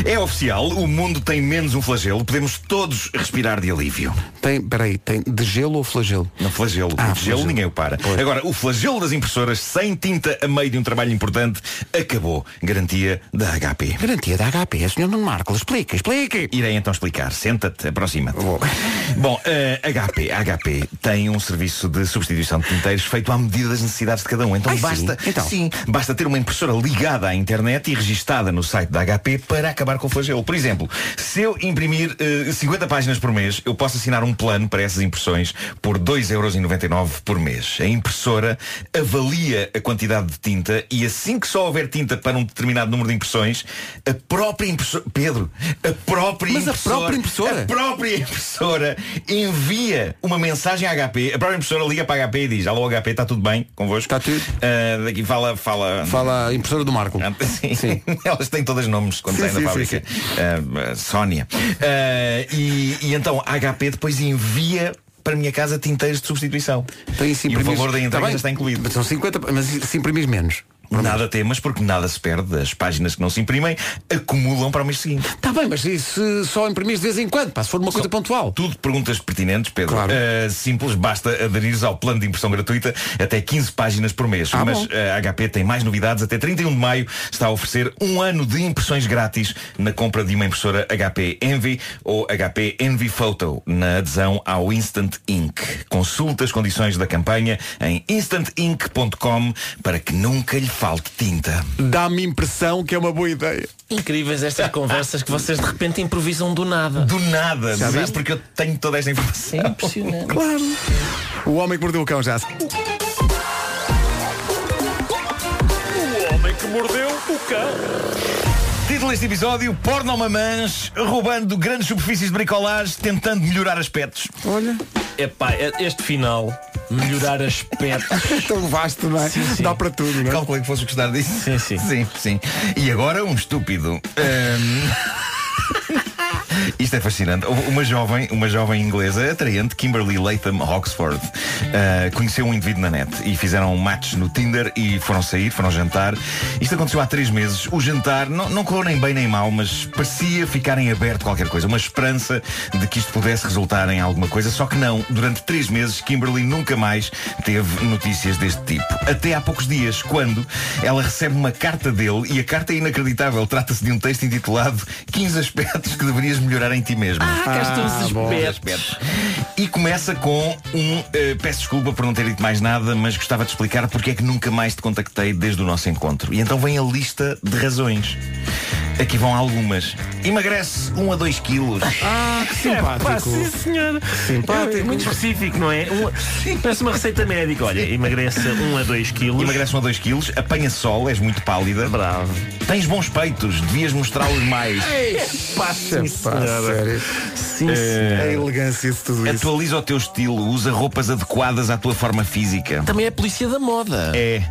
É oficial, o mundo tem menos um flagelo, podemos todos respirar de alívio. Tem, peraí, tem de gelo ou flagelo? Não, flagelo. Ah, de gelo flagelo. ninguém o para. Agora, o flagelo das impressoras sem tinta a meio de um trabalho importante acabou. Garantia da HP. Garantia da HP, senhor Nuno Marco, explique, explique. Irei então explicar. Senta-te, aproxima-te. Bom, eh, a HP, HP tem um serviço de substituição de tinteiros feito à medida das necessidades de cada um. Então Ai, sim? basta, Então? sim, basta ter uma impressora ligada à internet e registada no site da HP para acabar com o flagelo. Por exemplo, se eu imprimir eh, 50 páginas por mês, eu posso assinar um plano para essas impressões por 2,99€ por mês. A impressora avalia a quantidade de tinta e assim que só houver tinta para um determinado número de impressões, a própria impressora. Pedro, a própria Mas a impressora. própria impressora? a própria impressora envia uma mensagem à HP. A própria impressora liga para a HP e diz: Alô HP, está tudo bem convosco? Está tudo. Ah, daqui fala, fala. Fala a impressora do Marco. Ah, Sim. Elas têm todos nomes quando Sim, saem sim, da sim, fábrica. Ah, ah, Sónia. Ah, e, e então a HP depois envia para a minha casa tinteiros de substituição. Tem se E o valor da Tá entrega bem, já está incluído. São 50, mas se imprimir menos. Nada temas, porque nada se perde. As páginas que não se imprimem acumulam para o mês seguinte. Está bem, mas e se só imprimir de vez em quando, pá, se for uma coisa pontual. Tudo perguntas pertinentes, Pedro. Claro. Uh, simples, basta aderires ao plano de impressão gratuita até 15 páginas por mês. Ah, Mas bom. a HP tem mais novidades. Até 31 de maio está a oferecer um ano de impressões grátis na compra de uma impressora HP Envy ou HP Envy Photo na adesão ao Instant Ink. Consulte as condições da campanha em instantink.com para que nunca lhe falte tinta. Dá-me impressão que é uma boa ideia. Incríveis estas conversas que vocês de repente improvisam do nada. Do nada, Já é? viste? porque eu tenho toda esta informação. É impressionante. Claro. O homem que mordeu o cão já. O homem que mordeu o cão. Título deste episódio, porno mamãs, roubando grandes superfícies de bricolagem, tentando melhorar aspectos. Olha. Epá, este final, melhorar aspectos. Tão vasto, não é? Sim, sim. Dá para tudo, não é? Calculei que fosse gostar disso. Sim, sim. Sim, sim. E agora um estúpido. Ahm, Isto é fascinante. Uma jovem, uma jovem inglesa atraente, Kimberly Latham Oxford, ah, conheceu um indivíduo na net e fizeram um match no Tinder e foram sair, foram jantar. Isto aconteceu há três meses. O jantar não, não correu nem bem nem mal, mas parecia ficar em aberto qualquer coisa. Uma esperança de que isto pudesse resultar em alguma coisa. Só que não. Durante três meses, Kimberly nunca mais teve notícias deste tipo. Até há poucos dias, quando ela recebe uma carta dele e a carta é inacreditável. Trata-se de um texto intitulado 15 aspectos que deverias melhorar em ti mesmo. Ah, cá estão os bom. aspectos. E começa com um eh, peço desculpa por não ter dito mais nada, mas gostava de explicar porque é que nunca mais te contactei desde o nosso encontro. E então vem a lista de razões. Aqui vão algumas. Emagrece 1 a 2 quilos. Ah, que É, pá, simpático. sim, senhor. Simpático. É muito específico, não é? Um, parece uma receita médica. Olha, emagrece 1 a 2 quilos. Emagrece 1 a 2 quilos, apanha sol, és muito pálida. Bravo. Tens bons peitos, devias mostrá-los mais. Pá, sim, Pá, sério. Sim, A elegância de tudo isso. Atualiza o teu estilo, usa roupas adequadas à tua forma física. Também é polícia da moda. É.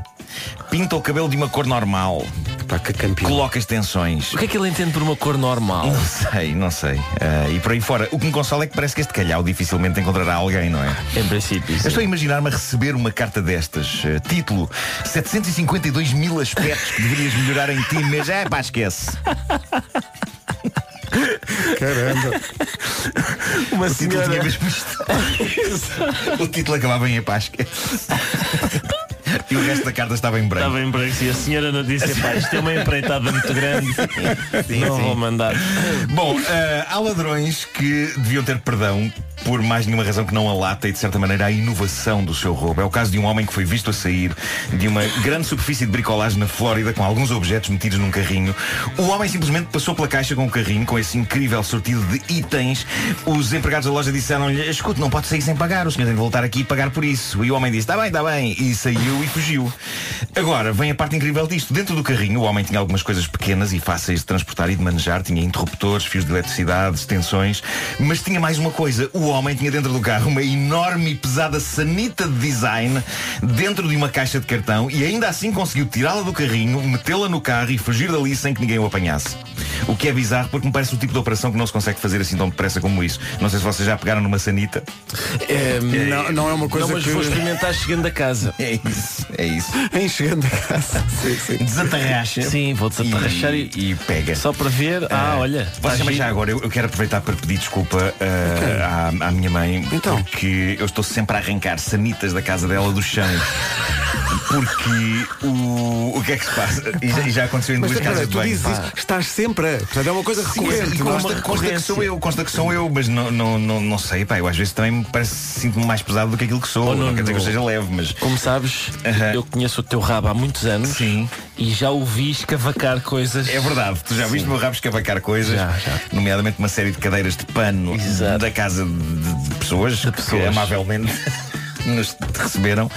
Pinta o cabelo de uma cor normal. Pá, que campeão. Coloca extensões. O que é que ele entende por uma cor normal? Não sei, não sei. Ah, e por aí fora. O que me consola é que parece que este calhau dificilmente encontrará alguém, não é? Em princípio. Eu sim. estou a imaginar-me a receber uma carta destas. Ah, título: 752 mil aspectos que deverias melhorar em ti mesmo. É pá, esquece. Caramba. Uma O título senhora. isto. o título acabava em esquece. E o resto da carta estava em branco. Estava em branco e a senhora não disse, pá, isto é uma empreitada muito grande. Sim, não sim. vou mandar. Bom, ah, há ladrões que deviam ter perdão por mais nenhuma razão que não a lata e de certa maneira a inovação do seu roubo. É o caso de um homem que foi visto a sair de uma grande superfície de bricolagem na Flórida com alguns objetos metidos num carrinho. O homem simplesmente passou pela caixa com o carrinho, com esse incrível sortido de itens. Os empregados da loja disseram-lhe, escute, não pode sair sem pagar, o senhor tem de voltar aqui e pagar por isso. E o homem disse, está bem, está bem. E saiu e fugiu. Agora, vem a parte incrível disto. Dentro do carrinho, o homem tinha algumas coisas pequenas e fáceis de transportar e de manejar. Tinha interruptores, fios de eletricidade, extensões. Mas tinha mais uma coisa. O homem tinha dentro do carro uma enorme e pesada sanita de design dentro de uma caixa de cartão e ainda assim conseguiu tirá-la do carrinho, metê-la no carro e fugir dali sem que ninguém o apanhasse. O que é bizarro porque me parece o tipo de operação que não se consegue fazer assim tão depressa como isso. Não sei se vocês já pegaram numa sanita. É, não, não é uma coisa não, mas que- vou experimentar chegando a casa. É isso, é isso. Em chegando a casa. Sim, sim. Desatarracha. Sim, vou desatarrachar e, e pega. Só para ver. Ah, olha. Vocês tá também já agora, eu, eu quero aproveitar para pedir desculpa uh, à, à minha mãe Então. porque eu estou sempre a arrancar sanitas da casa dela do chão. Porque o, o que é que se passa? E já, e já aconteceu em Mas duas casas de tu banho. dizes isso, estás sempre a. Portanto, é uma coisa Sim, recorrente. sim, não é? consta, consta que sou eu, consta que sou eu, mas não, não, não, não sei, pá, eu às vezes também me parece sinto-me mais pesado do que aquilo que sou. Oh, não, não, quer dizer que eu seja leve, mas. Como sabes, Aham. eu conheço o teu rabo há muitos anos Sim. e já o vi escavacar coisas. É verdade, tu já viste o meu rabo escavacar coisas, Já, já. nomeadamente uma série de cadeiras de pano Exato. da casa de, de pessoas, que pessoas. amavelmente nos receberam.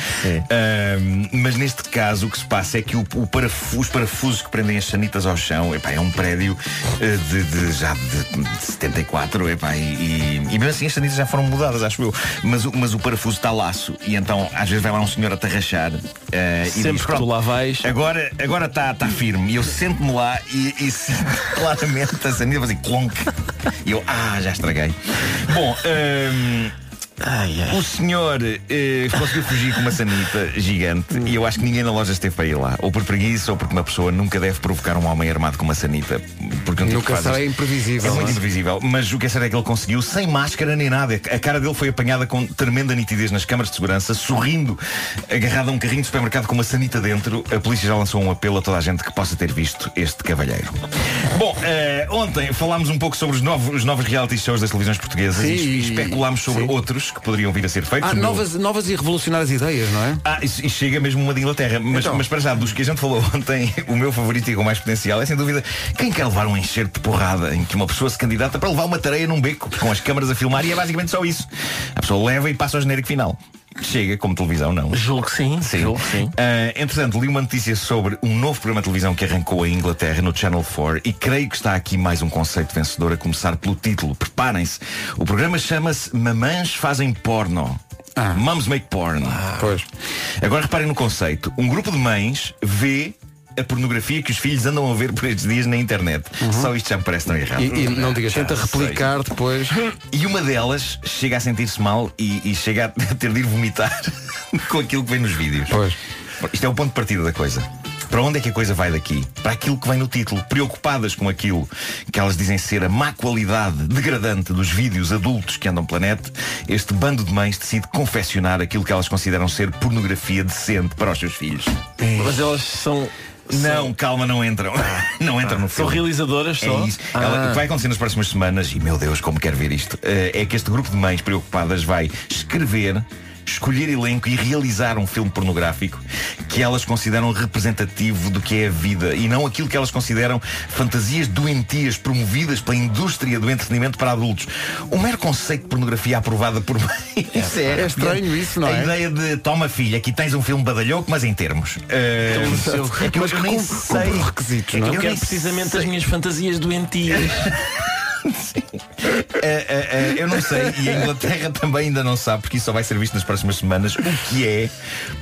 Mas neste caso o que se passa é que o, o parafu- os parafusos que prendem as sanitas ao chão epá, é um prédio eh, de, de- já de, de 74 epá, e, e, e mesmo assim as sanitas já foram mudadas, acho eu. Mas, o- mas o parafuso está laço e então às vezes vai lá um senhor a tarrachar e Sempre diz, que tu "Pronto, lá vais. Agora está agora tá, tá firme. E eu sento-me lá e, e sinto claramente a sanita fazer clonk. E eu, ah, já estraguei. Bom, hum, o senhor eh, conseguiu fugir com uma sanita gigante e eu acho que ninguém na loja esteve para ir lá. Ou por preguiça ou porque uma pessoa nunca deve provocar um homem armado com uma sanita. Porque um tipo Nunca será imprevisível, É muito não é? imprevisível. Mas o que é certo é que ele conseguiu sem máscara nem nada. A cara dele foi apanhada com tremenda nitidez nas câmaras de segurança, sorrindo, agarrado a um carrinho de supermercado com uma sanita dentro. A polícia já lançou um apelo a toda a gente que possa ter visto este cavalheiro. Bom, eh, ontem falámos um pouco sobre os novos, os novos reality shows das televisões portuguesas Sim, e- especulámos sobre sim. outros que poderiam vir a ser feitos. Há O meu- novas, novas e revolucionárias ideias, não é? ah, e, e chega mesmo uma de Inglaterra. Mas, Então. mas para já, dos que a gente falou ontem, o meu favorito e com mais potencial é sem dúvida quem quer levar um enxerto de porrada em que uma pessoa se candidata para levar uma tareia num beco, com as câmaras a filmar e é basicamente só isso. A pessoa leva e passa ao genérico final. Chega como televisão, não. Julgo que sim. Julgo que sim. Ah, entretanto, li uma notícia sobre um novo programa de televisão que arrancou em Inglaterra no Channel 4 e creio que está aqui mais um conceito vencedor a começar pelo título. Preparem-se. O programa chama-se Mamãs Fazem Porno. Mums Make Porn. Pois. Agora reparem no conceito. Um grupo de mães vê a pornografia que os filhos andam a ver por estes dias na internet. Só isto já me parece tão errado. E, e não digas, tenta sei. replicar depois. E uma delas chega a sentir-se mal e, e chega a ter de ir vomitar com aquilo que vem nos vídeos. Pois. Isto é o ponto de partida da coisa. Para onde é que a coisa vai daqui? Para aquilo que vem no título. Preocupadas com aquilo que elas dizem ser a má qualidade degradante dos vídeos adultos que andam pela net, este bando de mães decide confeccionar aquilo que elas consideram ser pornografia decente para os seus filhos. Mas elas são. Não, calma, não entram. Não entram no São filme. realizadoras só? É isso. Ela- Ah. o que vai acontecer nas próximas semanas, e meu Deus, como quero ver isto, eh, é que este grupo de mães preocupadas vai escrever, escolher elenco e realizar um filme pornográfico que elas consideram representativo do que é a vida e não aquilo que elas consideram fantasias doentias promovidas pela indústria do entretenimento para adultos. O mero conceito de pornografia aprovada por mães É estranho isso, não a é? ideia de toma filha, aqui tens um filme badalhoco, mas em termos. Eh, é que eu Mas eu nem sei. requisitos, É que não é? eu Eu quero precisamente sei. as minhas fantasias doentias. É, é, é, eu não sei, e a Inglaterra também ainda não sabe, porque isso só vai ser visto nas próximas semanas, o que é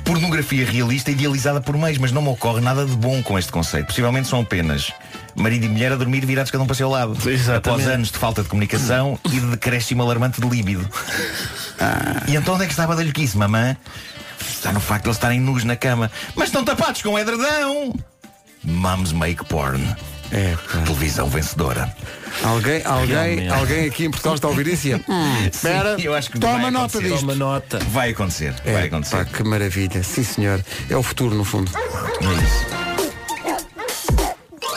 pornografia realista idealizada por meios, mas não me ocorre nada de bom com este conceito. Possivelmente são apenas marido e mulher a dormir virados cada um para o seu lado. Exatamente. Após anos de falta de comunicação e de decréscimo alarmante de líbido. E então onde é que está a badalhoquice, mamã? Está no facto de eles estarem nus na cama. Mas estão tapados com edredão! Mums make porn. É, pá. Televisão vencedora. Alguém, alguém, Realmente. alguém aqui em Portugal está a ouvir isso e é, hum, espera, eu acho que toma nota disto. Toma nota. Vai acontecer, É, vai acontecer. pá, que maravilha, sim senhor. É o futuro no fundo. É isso.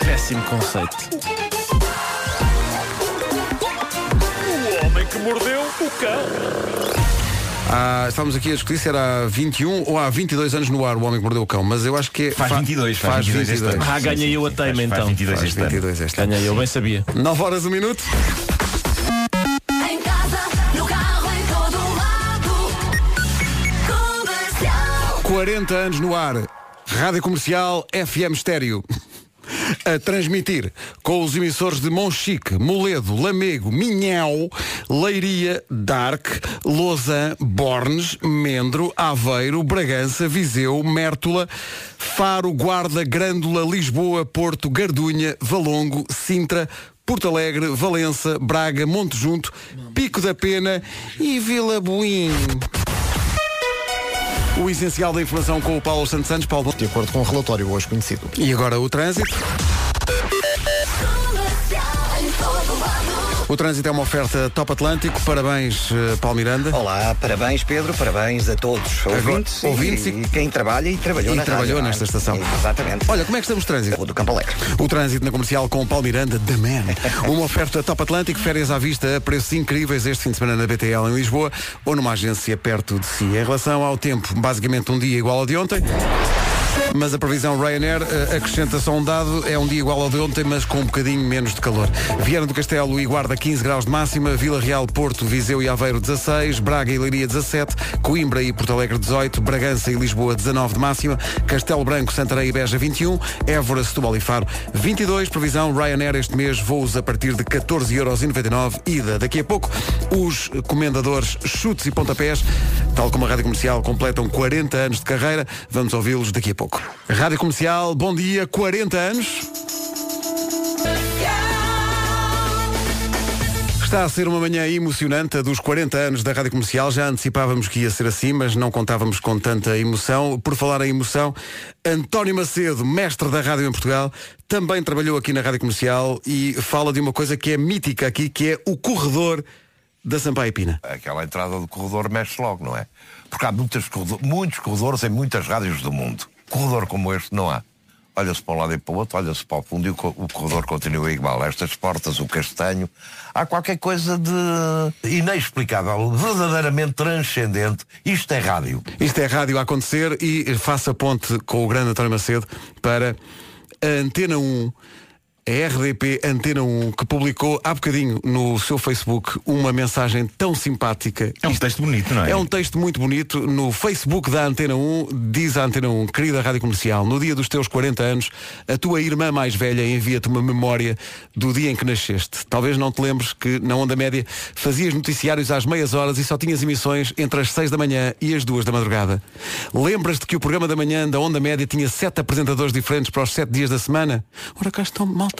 Péssimo conceito. O homem que mordeu o cão. Ah, estávamos aqui a discutir se era há 21 ou há 22 anos no ar o Homem que Mordeu o Cão, mas eu acho que é. Faz fa- 22, faz 22 este ano. Ah, ganhei eu a teima Faz- faz então. 22 Faz este ano. 22 este ano. Ganhei eu, bem sabia. 9 horas, 1 minuto. Em casa, no carro, em todo lado. Comercial. 40 anos no ar. Rádio Comercial FM Estéreo. A transmitir com os emissores de Monchique, Moledo, Lamego, Minhão, Leiria, Dark, Lausanne, Bornes, Mendro, Aveiro, Bragança, Viseu, Mértola, Faro, Guarda, Grândola, Lisboa, Porto, Gardunha, Valongo, Sintra, Porto Alegre, Valença, Braga, Monte Junto, Pico da Pena e Vila Buim. O essencial da informação com o Paulo Santos Santos. Paulo... De acordo com o relatório hoje conhecido. E agora o trânsito. O trânsito é uma oferta Top Atlântico. Parabéns, eh, Paulo Miranda. Olá, parabéns Pedro, parabéns a todos. Ouvintes, ouvintes e, e quem trabalha e trabalhou E na trabalhou rádio, nesta não é? estação. Exatamente. Olha, como é que estamos de trânsito? Do Campo Alegre. O trânsito na comercial com o Paulo Miranda, The Man. Uma oferta Top Atlântico, férias à vista a preços incríveis este fim de semana na BTL em Lisboa ou numa agência perto de si. Em relação ao tempo, basicamente um dia igual ao de ontem. Mas a previsão Ryanair eh, acrescenta só um dado, é um dia igual ao de ontem, mas com um bocadinho menos de calor. Viana do Castelo e Guarda 15 graus de máxima, Vila Real, Porto, Viseu e Aveiro 16, Braga e Leiria 17, Coimbra e Porto Alegre 18, Bragança e Lisboa 19 de máxima, Castelo Branco, Santarém e Beja 21, Évora, Setúbal e Faro 22, previsão Ryanair este mês, voos a partir de 14,99€ ida. Daqui a pouco, os comendadores chutes e pontapés, tal como a Rádio Comercial, completam 40 anos de carreira. Vamos ouvi-los daqui a pouco. Rádio Comercial, bom dia, 40 anos. Está a ser uma manhã emocionante, a dos 40 anos da Rádio Comercial. Já antecipávamos que ia ser assim, mas não contávamos com tanta emoção. Por falar em emoção, António Macedo, mestre da rádio em Portugal, também trabalhou aqui na Rádio Comercial e fala de uma coisa que é mítica aqui, que é o corredor da Sampaio Pina. Aquela entrada do corredor mexe logo, não é? Porque há muitos corredores em muitas rádios do mundo. Corredor como este não há. Olha-se para um lado e para o outro, olha-se para o fundo e o co- o corredor continua igual. Estas portas, o castanho, há qualquer coisa de inexplicável, verdadeiramente transcendente. Isto é rádio. Isto é rádio a acontecer e faça ponte com o grande António Macedo para a Antena 1, a RDP Antena 1, que publicou há bocadinho no seu Facebook uma mensagem tão simpática. É um texto bonito, não é? É um texto muito bonito. No Facebook da Antena 1, diz a Antena 1, querida Rádio Comercial, no dia dos teus 40 anos, a tua irmã mais velha envia-te uma memória do dia em que nasceste. Talvez não te lembres que na Onda Média fazias noticiários às meias horas e só tinhas emissões entre as 6 da manhã e as 2 da madrugada. Lembras-te que o programa da manhã da Onda Média tinha sete apresentadores diferentes para os sete dias da semana? Ora cá estão, malta.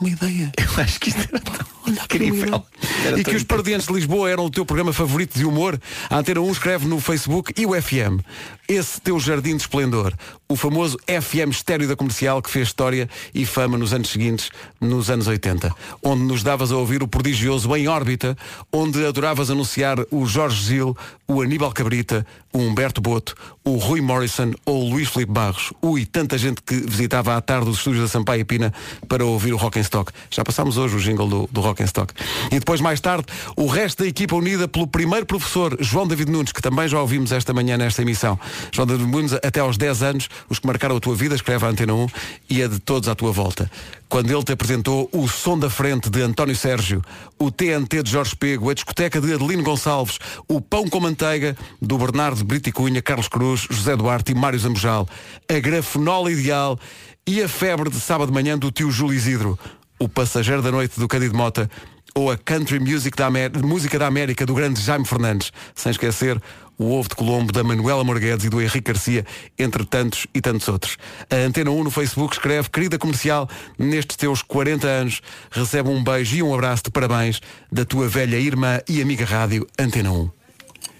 Uma ideia. Eu acho que isto era tão incrível. Era E que os Parodiantes de Lisboa eram o teu programa favorito de humor. A Antena 1 escreve no Facebook e o FM. Esse teu jardim de esplendor. O famoso FM estéreo da comercial que fez história e fama nos anos seguintes, nos anos 80. Onde nos davas a ouvir o prodigioso Em Órbita, onde adoravas anunciar o Jorge Gil, o Aníbal Cabrita, o Humberto Boto, o Rui Morrison ou o Luís Filipe Barros. Ui, tanta gente que visitava à tarde os estúdios da Sampaio e Pina para ouvir o Rock and Stock. Já passámos hoje o jingle do, do Rock Stock. E depois, mais tarde, o resto da equipa unida pelo primeiro professor, João David Nunes, que também já ouvimos esta manhã nesta emissão. João David Nunes, até aos 10 anos, os que marcaram a tua vida, escreve a Antena 1 e a de todos à tua volta. Quando ele te apresentou o Som da Frente de António Sérgio, o TNT de Jorge Pego, a discoteca de Adelino Gonçalves, o Pão com Manteiga do Bernardo Brito Carlos Cruz, José Duarte e Mário Zambojal, a grafenola ideal e a febre de sábado de manhã do tio Júlio Isidro, o passageiro da noite do Cândido Mota ou a country music da música da América do grande Jaime Fernandes, sem esquecer o ovo de Colombo da Manuela Morguedes e do Henrique Garcia, entre tantos e tantos outros. A Antena 1 no Facebook escreve, querida comercial, nestes teus 40 anos, recebe um beijo e um abraço de parabéns da tua velha irmã e amiga rádio Antena 1.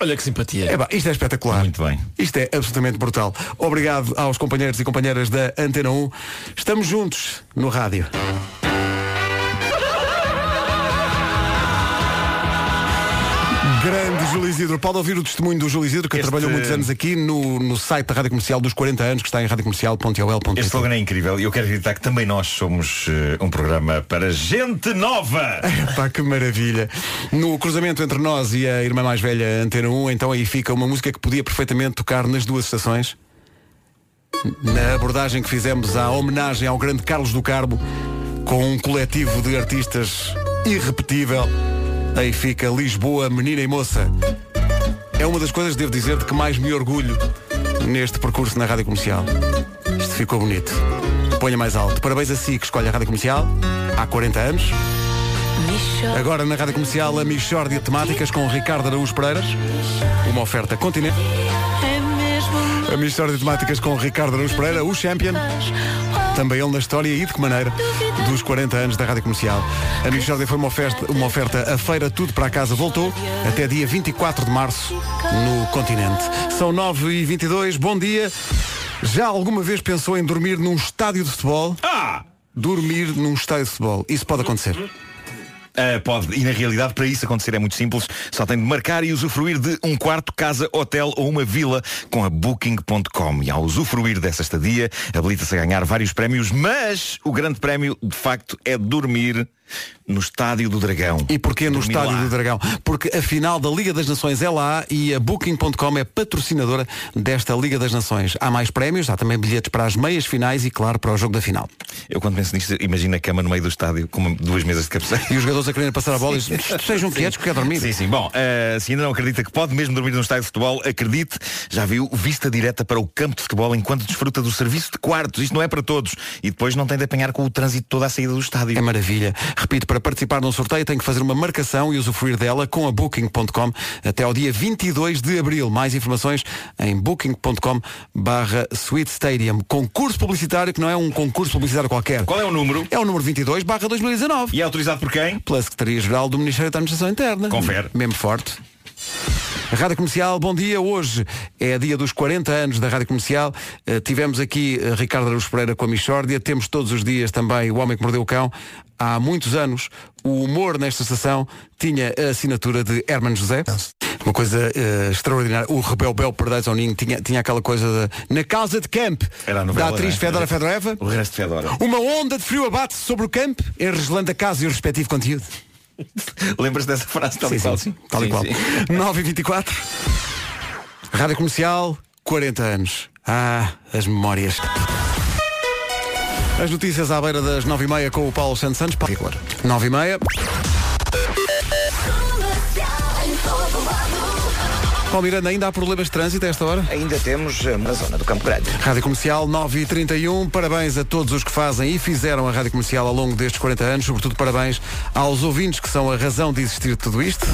Olha que simpatia. É, pá, isto é espetacular. Muito bem. Isto é absolutamente brutal. Obrigado aos companheiros e companheiras da Antena 1. Estamos juntos no rádio. Júlio Isidro. Pode ouvir o testemunho do Júlio Isidro, que Este- trabalhou muitos anos aqui no, no site da Rádio Comercial dos 40 anos, que está em radiocomercial.ol.pt. Este slogan é incrível e eu quero acreditar que também nós somos eh, um programa para gente nova. Pá, que maravilha. No cruzamento entre nós e a irmã mais velha Antena 1, então aí fica uma música que podia perfeitamente tocar nas duas estações. Na abordagem que fizemos à homenagem ao grande Carlos do Carmo, com um coletivo de artistas irrepetível, aí fica Lisboa, menina e moça. É uma das coisas, devo dizer, de que mais me orgulho neste percurso na rádio comercial. Isto ficou bonito. Ponha mais alto. Parabéns a si que escolhe a Rádio Comercial há 40 anos. Agora na Rádio Comercial a Michórdia de Temáticas com Ricardo Araújo Pereiras. Uma oferta continente. É mesmo A Michórdia de Temáticas com Ricardo Araújo Pereira, o champion. Também ele na história e de que maneira dos 40 anos da Rádio Comercial. A Michórdia foi uma oferta, uma oferta a feira Tudo para a Casa voltou até dia 24 de março no continente. São 9 e 22 bom dia. Já alguma vez pensou em dormir num estádio de futebol? Ah! Dormir num estádio de futebol. Isso pode acontecer. Uh, pode, e na realidade para isso acontecer é muito simples. Só tem de marcar e usufruir de um quarto, casa, hotel ou uma vila com a Booking.com E ao usufruir dessa estadia, habilita-se a ganhar vários prémios Mas o grande prémio, de facto, é dormir no Estádio do Dragão E porquê no Estádio lá. do Dragão? Porque a final da Liga das Nações é lá e a Booking.com é patrocinadora desta Liga das Nações. Há mais prémios, há também bilhetes para as meias finais e, claro, para o jogo da final. Eu quando penso nisto, imagino a cama no meio do estádio Com duas mesas de cabeceira E os jogadores a quererem passar a bola e dizem, sejam quietos que quer dormir. Sim, sim. Bom, eh, se ainda não acredita que pode mesmo dormir num estádio de futebol, acredite, já viu vista direta para o campo de futebol enquanto desfruta do serviço de quartos. Isto não é para todos. E depois não tem de apanhar com o trânsito toda a saída do estádio. É maravilha. Repito, para participar num sorteio tem que fazer uma marcação e usufruir dela com a Booking.com até ao dia 22 de Abril. Mais informações em Booking.com barra Sweet Stadium. Concurso publicitário que não é um concurso publicitário qualquer. Qual é o número? É o número 22 barra 2019. E é autorizado por quem? Pela Secretaria-Geral do Ministério da Administração Interna. Confere. Mesmo forte. Rádio Comercial, bom dia. Hoje é dia dos 40 anos da Rádio Comercial. Eh, tivemos aqui eh, Ricardo Araújo Pereira com a Michórdia. Temos todos os dias também o Homem que Mordeu o Cão. Há muitos anos, o humor nesta estação tinha a assinatura de Herman José. Uma coisa eh, extraordinária. O Rebel Bel Perdais ao Ninho tinha, tinha aquela coisa de, na casa de camp Era a novela, da atriz né? Fedora Fedoreva. O resto de Fedora. Uma onda de frio abate-se sobre o camp, enregelando a casa e o respectivo conteúdo. Lembras dessa frase tal sim, e qual? Sim. Tal sim, e qual. Sim. 9 e 24 Rádio Comercial, 40 anos. Ah, as memórias. As notícias à beira das 9h30 com o Paulo Santos Santos. 9h30. Paulo Miranda, ainda há problemas de trânsito a esta hora? Ainda temos eh, na zona do Campo Grande. Rádio Comercial 9 e 31 Parabéns a todos os que fazem e fizeram a Rádio Comercial ao longo destes 40 anos. Sobretudo parabéns aos ouvintes que são a razão de existir de tudo isto.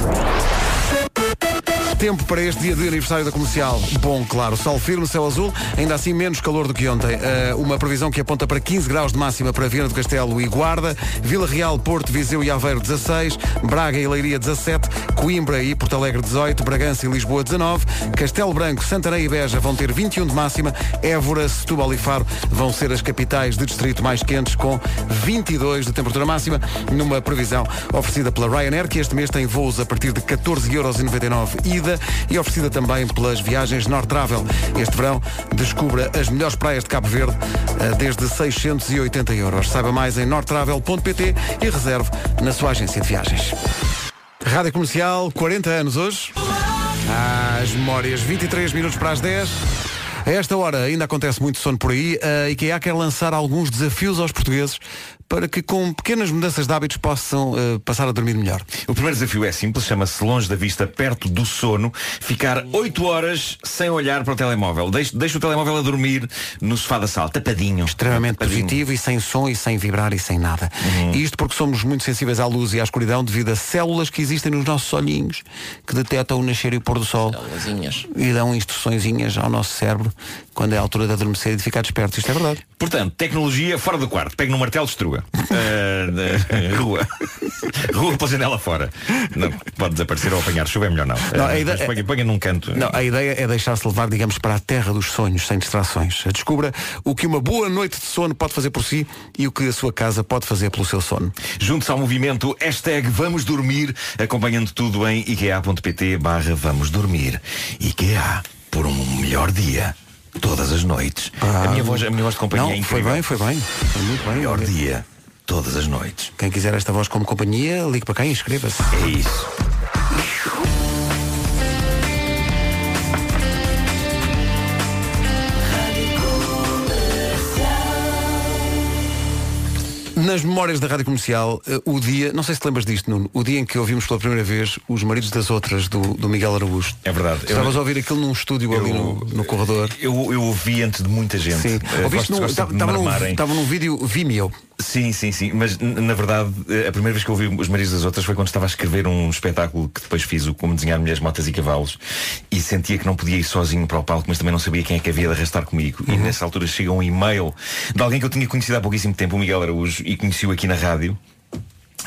Tempo para este dia de aniversário da comercial. Bom, claro, sol firme, céu azul, ainda assim menos calor do que ontem. Eh, uma previsão que aponta para 15 graus de máxima para Viana do Castelo e Guarda, Vila Real, Porto, Viseu e Aveiro 16, Braga e Leiria 17, Coimbra e Porto Alegre 18, Bragança e Lisboa 19, Castelo Branco, Santarém e Beja vão ter 21 de máxima, Évora, Setúbal e Faro vão ser as capitais de distrito mais quentes com 22 de temperatura máxima, numa previsão oferecida pela Ryanair, que este mês tem voos a partir de 14,99€ ida e oferecida também pelas viagens North Travel. Este verão descubra as melhores praias de Cabo Verde eh, desde 680 euros. Saiba mais em nortravel.pt e reserve na sua agência de viagens. Rádio Comercial, 40 anos hoje. As memórias, 23 minutos para as 10. A esta hora ainda acontece muito sono por aí. A IKEA quer lançar alguns desafios aos portugueses para que com pequenas mudanças de hábitos possam eh, passar a dormir melhor. O primeiro desafio é simples, chama-se longe da vista, perto do sono, ficar 8 horas sem olhar para o telemóvel. Deixe, deixe o telemóvel a dormir no sofá da sala, tapadinho. Extremamente positivo e sem som e sem vibrar e sem nada. E isto porque somos muito sensíveis à luz e à escuridão devido a células que existem nos nossos olhinhos que detectam o nascer e o pôr do sol e dão instruçõezinhas ao nosso cérebro quando é a altura de adormecer e de ficar desperto. Isto é verdade. Portanto, tecnologia fora do quarto. Pegue no martelo, destrua. Ah, da- rua. rua pela janela fora. Não, pode desaparecer ou apanhar chuva, é melhor não. Não, a ideia- ponha, ponha num canto. Não, a ideia é deixar-se levar, digamos, para a terra dos sonhos, sem distrações. Descubra o que uma boa noite de sono pode fazer por si e o que a sua casa pode fazer pelo seu sono. Junte-se ao movimento hashtag Vamos Dormir, acompanhando tudo em ikea.pt barra Vamos Dormir. IKEA, por um melhor dia, todas as noites. a, minha voz, a minha voz de companhia Não, é foi bem, foi bem. Foi muito bem. Melhor dia, todas as noites. Quem quiser esta voz como companhia, ligue para quem e inscreva-se. É isso. Nas memórias da Rádio Comercial, eh, o dia, não sei se te lembras disto, Nuno, o dia em que ouvimos pela primeira vez os maridos das outras do, do Miguel Araújo. É verdade. Estavas a ouvir aquilo num estúdio ali no, no corredor. Eu, eu ouvi antes de muita gente. Sim. Eh, Ouviste Estava num, num vídeo Vimeo. Sim, sim, sim. Mas na verdade, eh, a primeira vez que eu ouvi os maridos das outras foi quando estava a escrever um espetáculo que depois fiz, o Como Desenhar Mulheres, Motas e Cavalos, e sentia que não podia ir sozinho para o palco, mas também não sabia quem é que havia de arrastar comigo. E nessa altura chega um e-mail de alguém que eu tinha conhecido há pouquíssimo tempo, o Miguel Araújo, e conheci-o aqui na rádio.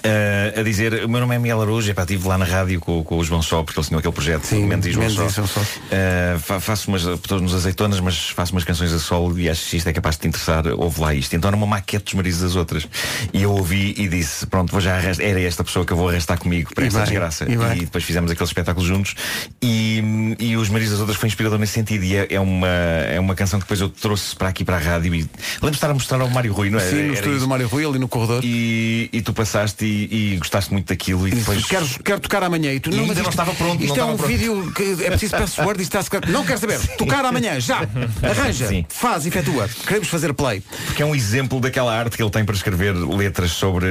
Eh, a dizer, o meu nome é Miguel Araújo, epá, estive lá na rádio com, com o João Só, porque eles tinham aquele projeto Sim, Mendes e João Mendes Só. e João Só. Uh, fa- faço umas, estou nos azeitonas, mas faço umas canções a solo e acho que isto é capaz de te interessar, ouve lá isto. Então era uma maquete dos maridos das outras. E eu ouvi e disse, pronto, vou já arrastar, era esta pessoa que eu vou arrastar comigo para E esta desgraça. e bem. depois fizemos aquele espetáculo juntos e, e os maridos das outras foi inspirador nesse sentido. E é, é uma, é uma canção que depois eu trouxe para aqui para a rádio e lembro de estar a mostrar ao Mário Rui, não é? Sim, no Era estúdio isso. do Mário Rui, ali no corredor. E, e tu passaste e, e gostaste muito daquilo e depois. Quero, quero tocar amanhã e tu E não, ainda mas não isto- estava pronto, Isto não é um pronto. vídeo que é preciso password e está a Não quero saber. Tocar amanhã, já. Arranja, Sim. faz, efetua. Queremos fazer play. Porque é um exemplo daquela arte que ele tem para escrever letras sobre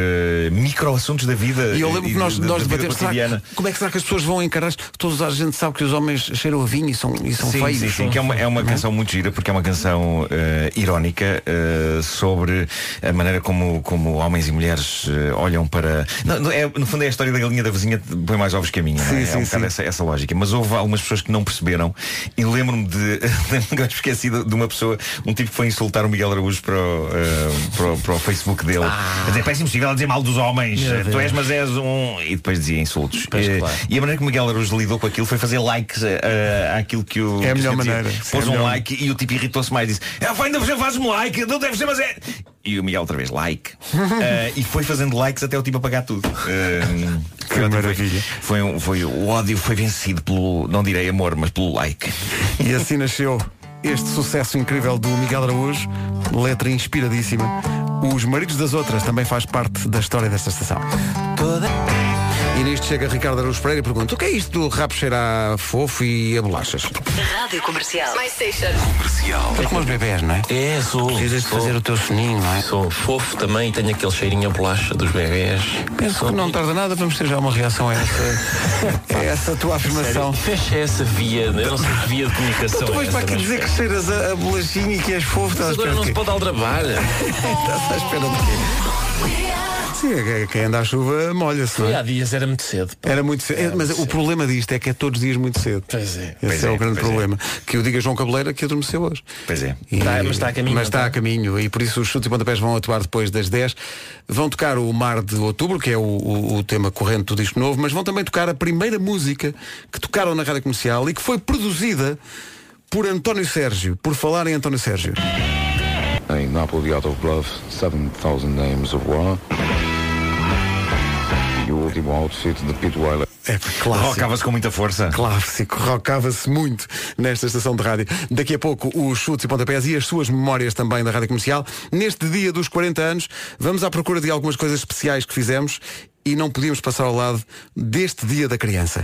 micro-assuntos da vida E eu lembro que nós, da- nós debatemos como é que será que as pessoas vão encarar? Todos a gente sabe que os homens cheiram a vinho e são, e são sim, feios. sim, sim, que é uma, é uma canção muito gira porque é uma canção eh, irónica eh, sobre a maneira como, como homens e mulheres eh, olham para. Não, não, é, no fundo é a história da galinha da vizinha põe mais ovos que a minha, não é? Sim, é sim, um bocado sim. essa, essa lógica. Mas houve algumas pessoas que não perceberam e lembro-me de. lembro-me esqueci de, de uma pessoa, um tipo que foi insultar o Miguel Araújo para o, eh, para o, para o Facebook dele. A dizer, parece impossível dizer mal dos homens. Meu Tu Deus. és, mas és um. E depois dizia insultos. Pois, Eh, claro. E a maneira que o Miguel Araújo lidou com aquilo foi fazer likes eh, àquilo que o. É a melhor dizia. maneira. Sim, Pôs é a um melhor like e o tipo irritou-se mais e disse: ah, ainda você faz um like, não deve ser, mas é. E o Miguel outra vez, like. Eh, e foi fazendo likes até o tipo apagar tudo. Eh, Que foi- maravilha. Foi, um- foi, o ódio foi vencido pelo, não direi amor, mas pelo like. E assim nasceu este sucesso incrível do Miguel Araújo, letra inspiradíssima. Os Maridos das Outras também faz parte da história desta estação. E nisto chega Ricardo Araújo Pereira e pergunta: o que é isto do rabo cheirar a fofo e a bolachas? Rádio Comercial. My station. É como os bebés, não é? É, sou. Precisas de sou. fazer o teu soninho, não é? Sou fofo também, tenho aquele cheirinho a bolacha dos bebés. Penso que não tarda nada, vamos ter já uma reação a essa, a essa tua afirmação. Fecha essa via, eu não sei que via de comunicação. Então tu vais é para aqui dizer que cheiras a, a bolachinha e que és fofo, estás à Mas agora não se pode aldrabar. Estás à espera de quê? Sim, é que quem anda à chuva molha-se, Foi é? há dias, era muito cedo. pá. Era muito cedo. É, mas o problema disto é que é todos os dias muito cedo. Pois é. Esse Pois é, é, o grande pois é. problema. Que eu diga João Cabeleira que adormeceu hoje. Pois é. E- Tá, mas está a caminho, Mas está a está? caminho e por isso os chutes e pontapés vão atuar depois das 10. Vão tocar o Mar de Outubro, que é o, o- o tema corrente do disco novo, mas vão também tocar a primeira música que tocaram na rádio comercial e que foi produzida por António Sérgio. Por falar em António Sérgio. In Napoli out of love, 7,000 names of war. Your último outfit de Pete Weiler. É clássico. Rocava-se com muita força. Clássico, rocava-se muito nesta estação de rádio. Daqui a pouco os chutes e pontapés e as suas memórias também da rádio comercial. Neste dia dos 40 anos, vamos à procura de algumas coisas especiais que fizemos e não podíamos passar ao lado deste dia da criança.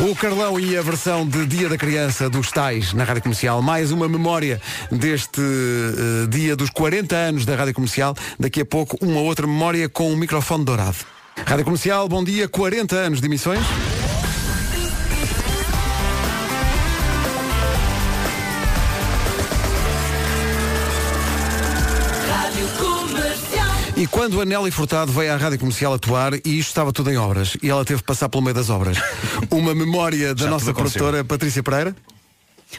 O Carlão e a versão de Dia da Criança dos Tais na Rádio Comercial. Mais uma memória deste eh, dia dos 40 anos da Rádio Comercial. Daqui a pouco uma outra memória com um microfone dourado. Rádio Comercial, bom dia. 40 anos de emissões. E quando a Nelly Furtado veio à Rádio Comercial atuar, e isto estava tudo em obras, e ela teve que passar pelo meio das obras. Uma memória da Já nossa produtora Patrícia Pereira.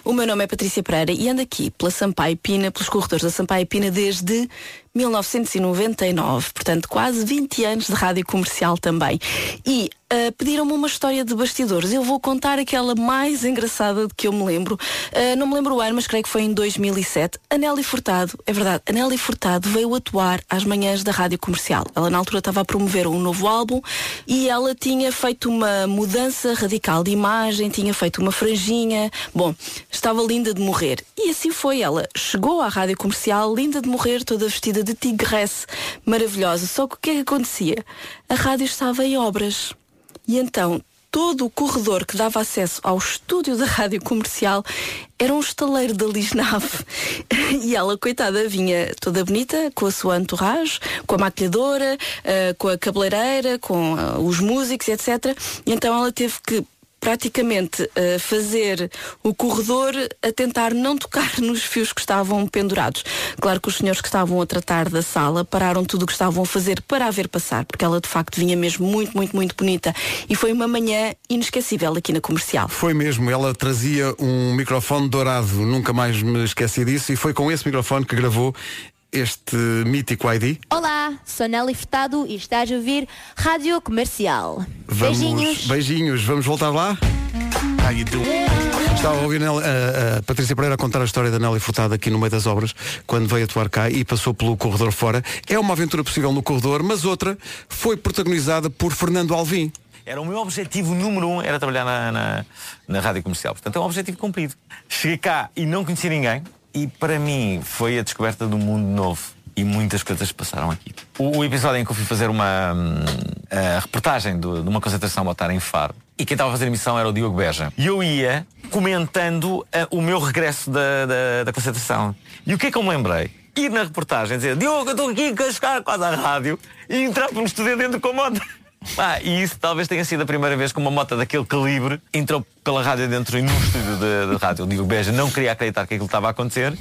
O meu nome é Patrícia Pereira e ando aqui pela Sampaio Pina, pelos corredores da Sampaio Pina desde 1999, portanto quase 20 anos de rádio comercial também. E ah, pediram-me uma história de bastidores. Eu vou contar aquela mais engraçada de que eu me lembro. Ah, não me lembro o ano, mas creio que foi em 2007. A Nelly Furtado, é verdade, a Furtado veio atuar às manhãs da rádio comercial. Ela na altura estava a promover um novo álbum e ela tinha feito uma mudança radical de imagem, tinha feito uma franjinha. Bom, estava linda de morrer. E assim foi ela. Chegou à rádio comercial, linda de morrer, toda vestida de tigresse, maravilhosa. Só que o que é que acontecia? A rádio estava em obras. E então todo o corredor que dava acesso ao estúdio da rádio comercial era um estaleiro da Lisnave. E ela, coitada, vinha toda bonita, com a sua entourage, com a maquilhadora, eh, com a cabeleireira, com ah, os músicos, etc. E então ela teve que praticamente eh, fazer o corredor a tentar não tocar nos fios que estavam pendurados. Claro que os senhores que estavam a tratar da sala pararam tudo o que estavam a fazer para a ver passar, porque ela de facto vinha mesmo muito, muito, muito bonita. E foi uma manhã inesquecível aqui na comercial. Foi mesmo, ela trazia um microfone dourado, nunca mais me esqueci disso, e foi com esse microfone que gravou este mítico ID. Olá, sou Nelly Furtado e estás a ouvir Rádio Comercial. Vamos, Beijinhos. beijinhos, vamos voltar lá? Estava a ouvir a, a Patrícia Pereira a contar a história da Nelly Furtado aqui no meio das obras, quando veio atuar cá e passou pelo corredor fora. É uma aventura possível no corredor, mas outra foi protagonizada por Fernando Alvim. Era o meu objetivo número um, era trabalhar na, na, na rádio comercial. Portanto, é um objetivo cumprido. Cheguei cá e não conhecia ninguém. E para mim foi a descoberta de um mundo novo. E muitas coisas passaram aqui. O, o episódio em que eu fui fazer uma hum, reportagem do- de uma concentração militar em Faro. E quem estava a fazer a emissão era o Diogo Beja. E eu ia comentando ah, o meu regresso da, da, da concentração. E o que é que eu me lembrei? Ir na reportagem dizer Diogo, eu estou aqui a chegar quase à rádio e entrar para um estúdio dentro com a moto. Ah, e isso talvez tenha sido a primeira vez que uma moto daquele calibre entrou pela rádio dentro e no estúdio da rádio. O Diogo Beja não queria acreditar que aquilo estava a acontecer,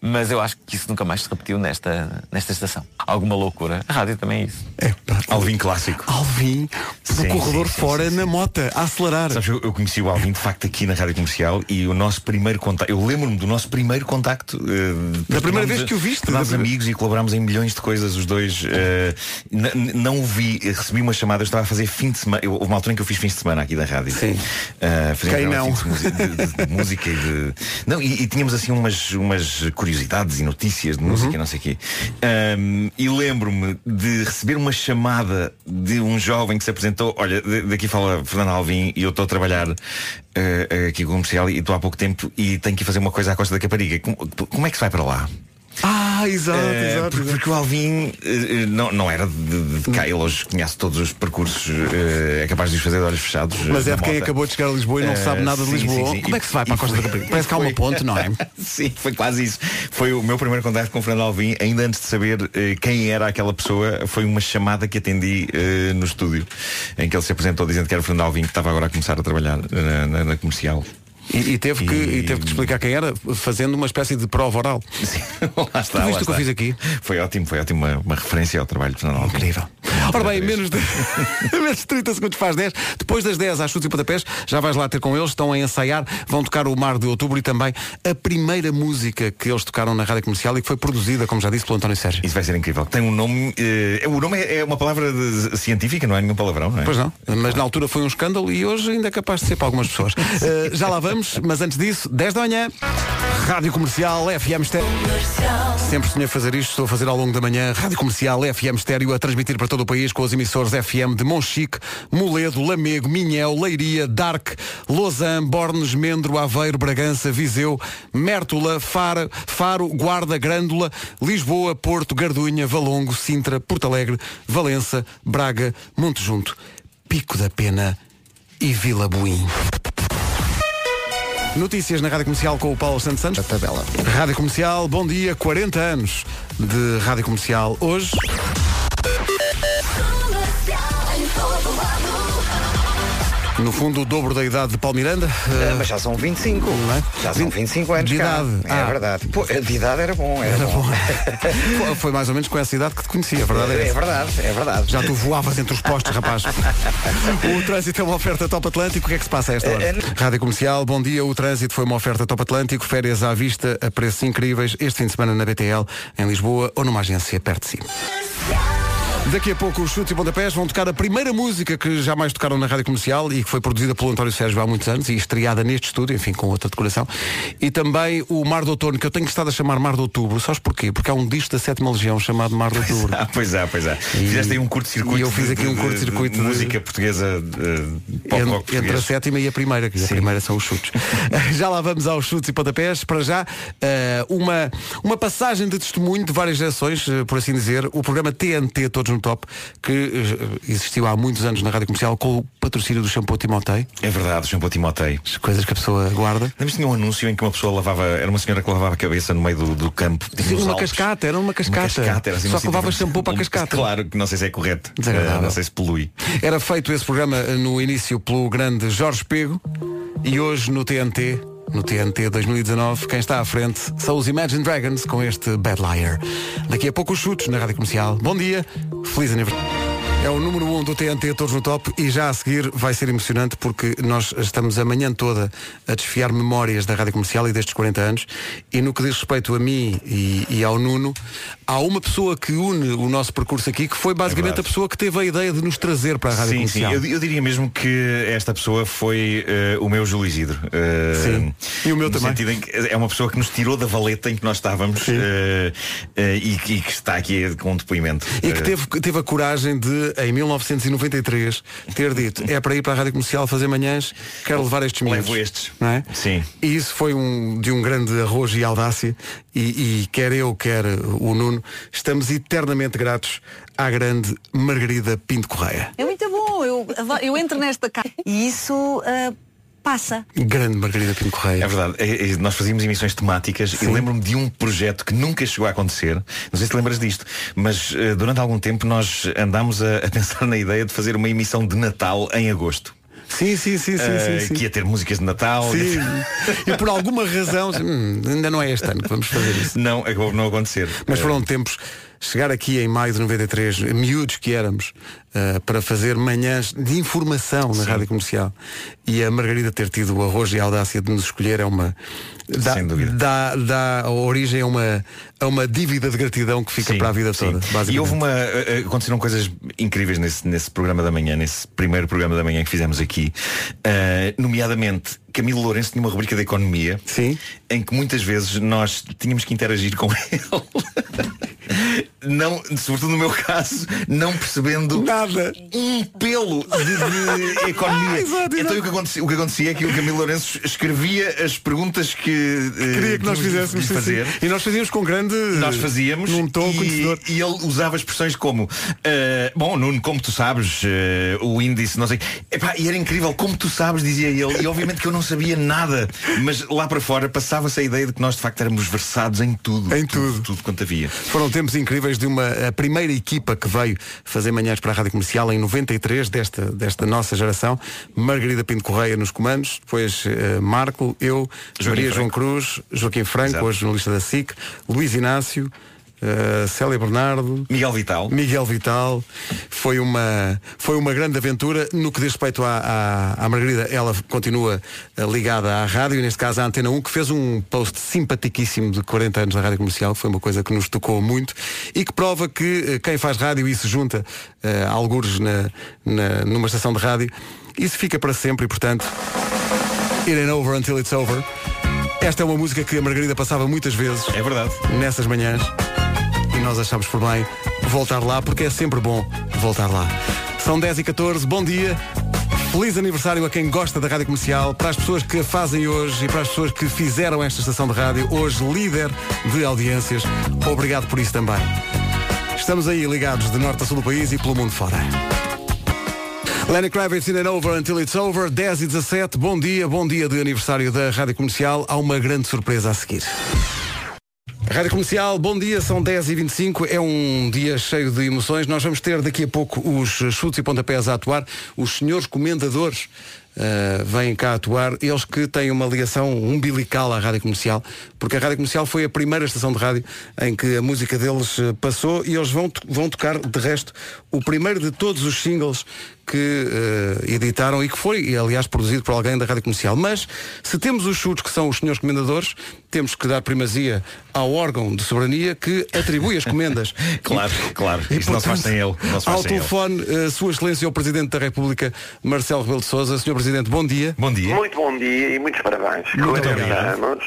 mas eu acho que isso nunca mais se repetiu nesta, nesta estação. Alguma loucura. A rádio também é isso. Alvin clássico. Alvin do Sim, corredor sim, sim, fora sim, sim. na mota, a acelerar. Sabes, eu, eu conheci o Alvin de facto aqui na rádio comercial e o nosso primeiro contacto, eu lembro-me do nosso primeiro contacto. eh, Da primeira vez que o viste? Tornámos amigos e colaborámos em milhões de coisas, os dois. n- não o vi, eh, recebi uma chamada, eu estava a fazer fim de semana. Eu, houve uma altura em que eu fiz fins de semana aqui da rádio. Sim. Quem não? De, música- de- de- de música e de. Não, e, e tínhamos assim umas, umas curiosidades e notícias de música, não sei o quê. Ahm, e lembro-me de receber uma chamada de um jovem que se apresentou. Olha, daqui fala Fernando Alvim e eu estou a trabalhar eh, aqui com o comercial e estou há pouco tempo e tenho que ir fazer uma coisa à costa da Capariga. Como, como é que se vai para lá? Ah, exato, Eh, exato. porque, porque o Alvin eh, não, não era de, de- cá, ele hoje conhece todos os percursos, eh, é capaz de os fazer de olhos fechados. Mas é de quem acabou de chegar a Lisboa e não sabe nada de sim, Lisboa. sim, sim. Como é que se vai para a Costa da Caparica? Parece que há uma ponte, não é? Sim, foi quase isso. Foi o meu primeiro contato com o Fernando Alvim, ainda antes de saber quem era aquela pessoa, foi uma chamada que atendi no estúdio, em que ele se apresentou dizendo que era o Fernando Alvim, que estava agora a começar a trabalhar na, na- na comercial. E, e teve que, e teve que explicar quem era, fazendo uma espécie de prova oral. lá está, Tu viste o que eu fiz aqui? Foi ótimo, foi ótimo, uma, uma referência ao trabalho de Fernando. Incrível. Ora bem, menos de, menos de 30 segundos faz 10. Depois das 10 às chutes e pontapés, já vais lá ter com eles, estão a ensaiar, vão tocar o Mar de Outubro e também a primeira música que eles tocaram na rádio comercial e que foi produzida, como já disse, pelo António Sérgio. Isso vai ser incrível. Tem um nome. eh, o nome é, é uma palavra de- científica, não é nenhum palavrão, não é? Pois não, mas na altura foi um escândalo e hoje ainda é capaz de ser para algumas pessoas. Eh, já lá vamos, mas antes disso, 10 da manhã, Rádio Comercial, FM Estéreo. Sempre sonhei fazer isto, estou a fazer ao longo da manhã, Rádio Comercial, FM Estéreo, a transmitir para todo o país com os emissores FM de Monchique, Moledo, Lamego, Minhel, Leiria, Dark, Lausanne, Bornes, Mendro, Aveiro, Bragança, Viseu, Mértola, Faro, Faro, Guarda, Grândola, Lisboa, Porto, Gardunha, Valongo, Sintra, Porto Alegre, Valença, Braga, Monte Junto, Pico da Pena e Vila Buim. Notícias na Rádio Comercial com o Paulo Santos Santos. A tabela. Rádio Comercial, bom dia, 40 anos de Rádio Comercial. Hoje. No fundo, o dobro da idade de Paulo Miranda. Ah, mas já são 25. Já são 25 anos. De idade. É Ah. verdade. Pô, de idade era bom. Era, bom. Foi- Foi mais ou menos com essa idade que te conhecia, a verdade é, É verdade, é verdade. Já tu voavas entre os postos, rapaz. o trânsito é uma oferta top Atlântico. O que é que se passa a esta hora? Rádio Comercial, bom dia. O trânsito foi uma oferta top Atlântico. Férias à vista, a preços incríveis. Este fim de semana na BTL, em Lisboa ou numa agência perto de si. Daqui a pouco os chutes e pontapés vão tocar a primeira música que jamais tocaram na rádio comercial e que foi produzida pelo António Sérgio há muitos anos e estreada neste estúdio, enfim, com outra decoração. E também o Mar do Outono, que eu tenho estado a chamar Mar de Outubro. Sabes porquê? Porque há um disco da Sétima Legião chamado Mar de Outubro. Ah, pois é, pois é. Fizeste aí um curto-circuito. E eu fiz aqui um curto-circuito de de- música portuguesa. eh, pop En- rock entre a português. sétima e a primeira, que a primeira são os chutes. Já lá vamos aos chutes e pontapés. Para já, eh, uma, uma passagem de testemunho de várias gerações, eh, por assim dizer. O programa TNT Todos Todos no Top, que eh, existiu há muitos anos na Rádio Comercial com o patrocínio do shampoo Timotei. É verdade, o shampoo Timotei. As coisas que a pessoa guarda. Lembras tinha um anúncio em que uma pessoa lavava, era uma senhora que lavava a cabeça no meio do, do campo. Sim, nos uma Alpes. cascata, era uma cascata. Uma cascata, era assim, Só que levava shampoo para a cascata. Claro, que não sei se é correto. Eh, não sei se polui. Era feito esse programa no início pelo grande Jorge Pego e hoje no TNT, no TNT 2019, quem está à frente são os Imagine Dragons com este Bad Liar. Daqui a pouco os chutes na Rádio Comercial. Bom dia, feliz aniversário. É o número 1 um do TNT Todos no Top e já a seguir vai ser emocionante porque nós estamos a manhã toda a desfiar memórias da Rádio Comercial e destes 40 anos e no que diz respeito a mim e, e ao Nuno, há uma pessoa que une o nosso percurso aqui que foi basicamente verdade. a pessoa que teve a ideia de nos trazer para a Rádio Sim, sim. Comercial. Eu, eu diria mesmo que esta pessoa foi eh, o meu Júlio Isidro. Eh, Sim. E o meu também. é uma pessoa que nos tirou da valeta em que nós estávamos eh, e, que- e que está aqui com um depoimento. E que teve, teve a coragem de, em 1993, ter dito é para ir para a Rádio Comercial fazer manhãs, quero levar estes miúdos. Levo estes. Não é? Sim. E isso foi um, de um grande arrojo e audácia e, e quer eu, quer o Nuno, estamos eternamente gratos à grande Margarida Pinto Correia. É muito bom, eu, eu entro nesta casa e isso ah, passa. Grande Margarida Pinto Correia. É verdade, É, é, nós fazíamos emissões temáticas e lembro-me de um projeto que nunca chegou a acontecer, não sei se te lembras disto, mas eh, durante algum tempo nós andámos a, a pensar na ideia de fazer uma emissão de Natal em agosto. Sim, sim, sim, sim, Eh, sim, sim. Que ia ter músicas de Natal. Sim. E por alguma razão, hum, ainda não é este ano que vamos fazer isso. Não, acabou não acontecer. Mas Eh, foram tempos. Chegar aqui em maio de 93, miúdos que éramos, eh, para fazer manhãs de informação na rádio comercial. E a Margarida ter tido o arrojo e a audácia de nos escolher é uma. Dá, Sem dúvida. Dá, dá origem a uma, a uma dívida de gratidão que fica Sim, para a vida sim. toda. E houve uma. eh, eh, Aconteceram coisas incríveis nesse, nesse programa da manhã, nesse primeiro programa da manhã que fizemos aqui. Eh, nomeadamente, Camilo Lourenço tinha uma rubrica de economia Sim. em que muitas vezes nós tínhamos que interagir com ele. Não, sobretudo no meu caso, não percebendo nada um pelo de, de economia. Exato, então o que, acontecia, o que acontecia é que o Camilo Lourenço escrevia as perguntas que eh, Queria que nós fizéssemos fazer. sim. E nós fazíamos com grande. Nós fazíamos Num tom e, e ele usava expressões como eh, Bom, Nuno, como tu sabes eh, O índice, não sei Epá, E era incrível, como tu sabes, dizia ele E obviamente que eu não sabia nada Mas lá para fora passava-se a ideia de que nós de facto éramos versados em tudo Em tudo, tudo. tudo quanto havia Foram tempos incríveis de uma primeira equipa que veio fazer manhãs para a Rádio Comercial em 93, desta, desta nossa geração. Margarida Pinto Correia nos comandos, depois eh, Marco, eu, Joaquim Maria Franco. João Cruz, Joaquim Franco, Exato. hoje jornalista da SIC, Luís Inácio, eh, Célia Bernardo, Miguel Vital Miguel Vital. Foi uma, foi uma grande aventura. No que diz respeito à, à, à Margarida, ela continua eh, ligada à rádio, neste caso à Antena 1, que fez um post simpaticíssimo de 40 anos na rádio comercial, que foi uma coisa que nos tocou muito e que prova que eh, quem faz rádio e se junta eh, a algures na, na- numa estação de rádio, isso fica para sempre e, portanto, it ain't over until it's over. Esta é uma música que a Margarida passava muitas vezes É verdade nessas manhãs e nós achamos por bem voltar lá porque é sempre bom voltar lá. São 10 e 14 bom dia. Feliz aniversário a quem gosta da rádio comercial, para as pessoas que a fazem hoje e para as pessoas que fizeram esta estação de rádio, hoje líder de audiências. Obrigado por isso também. Estamos aí ligados de norte a sul do país e pelo mundo fora. Lenny Kravitz in and over until it's over, 10 e 17. Bom dia, bom dia de aniversário da Rádio Comercial. Há uma grande surpresa a seguir. Rádio Comercial, bom dia, são 10 e 25 é um dia cheio de emoções. Nós vamos ter daqui a pouco os chutes e pontapés a atuar, os senhores comendadores uh, vêm cá atuar, eles que têm uma ligação umbilical à Rádio Comercial, porque a Rádio Comercial foi a primeira estação de rádio em que a música deles eh, passou e eles vão, vão tocar, de resto, o primeiro de todos os singles que eh, editaram e que foi, aliás, produzido por alguém da Rádio Comercial. Mas, se temos os chutes que são os senhores comendadores, temos que dar primazia ao órgão de soberania que atribui as comendas. Claro, claro. E, Isto não se faz sem ele. Não se faz ao sem ele. telefone, eh, Sua Excelência o Presidente da República, Marcelo Rebelo de Sousa. Senhor Presidente, bom dia. Bom dia. Muito bom dia e muitos parabéns. Muito 40 obrigado. anos.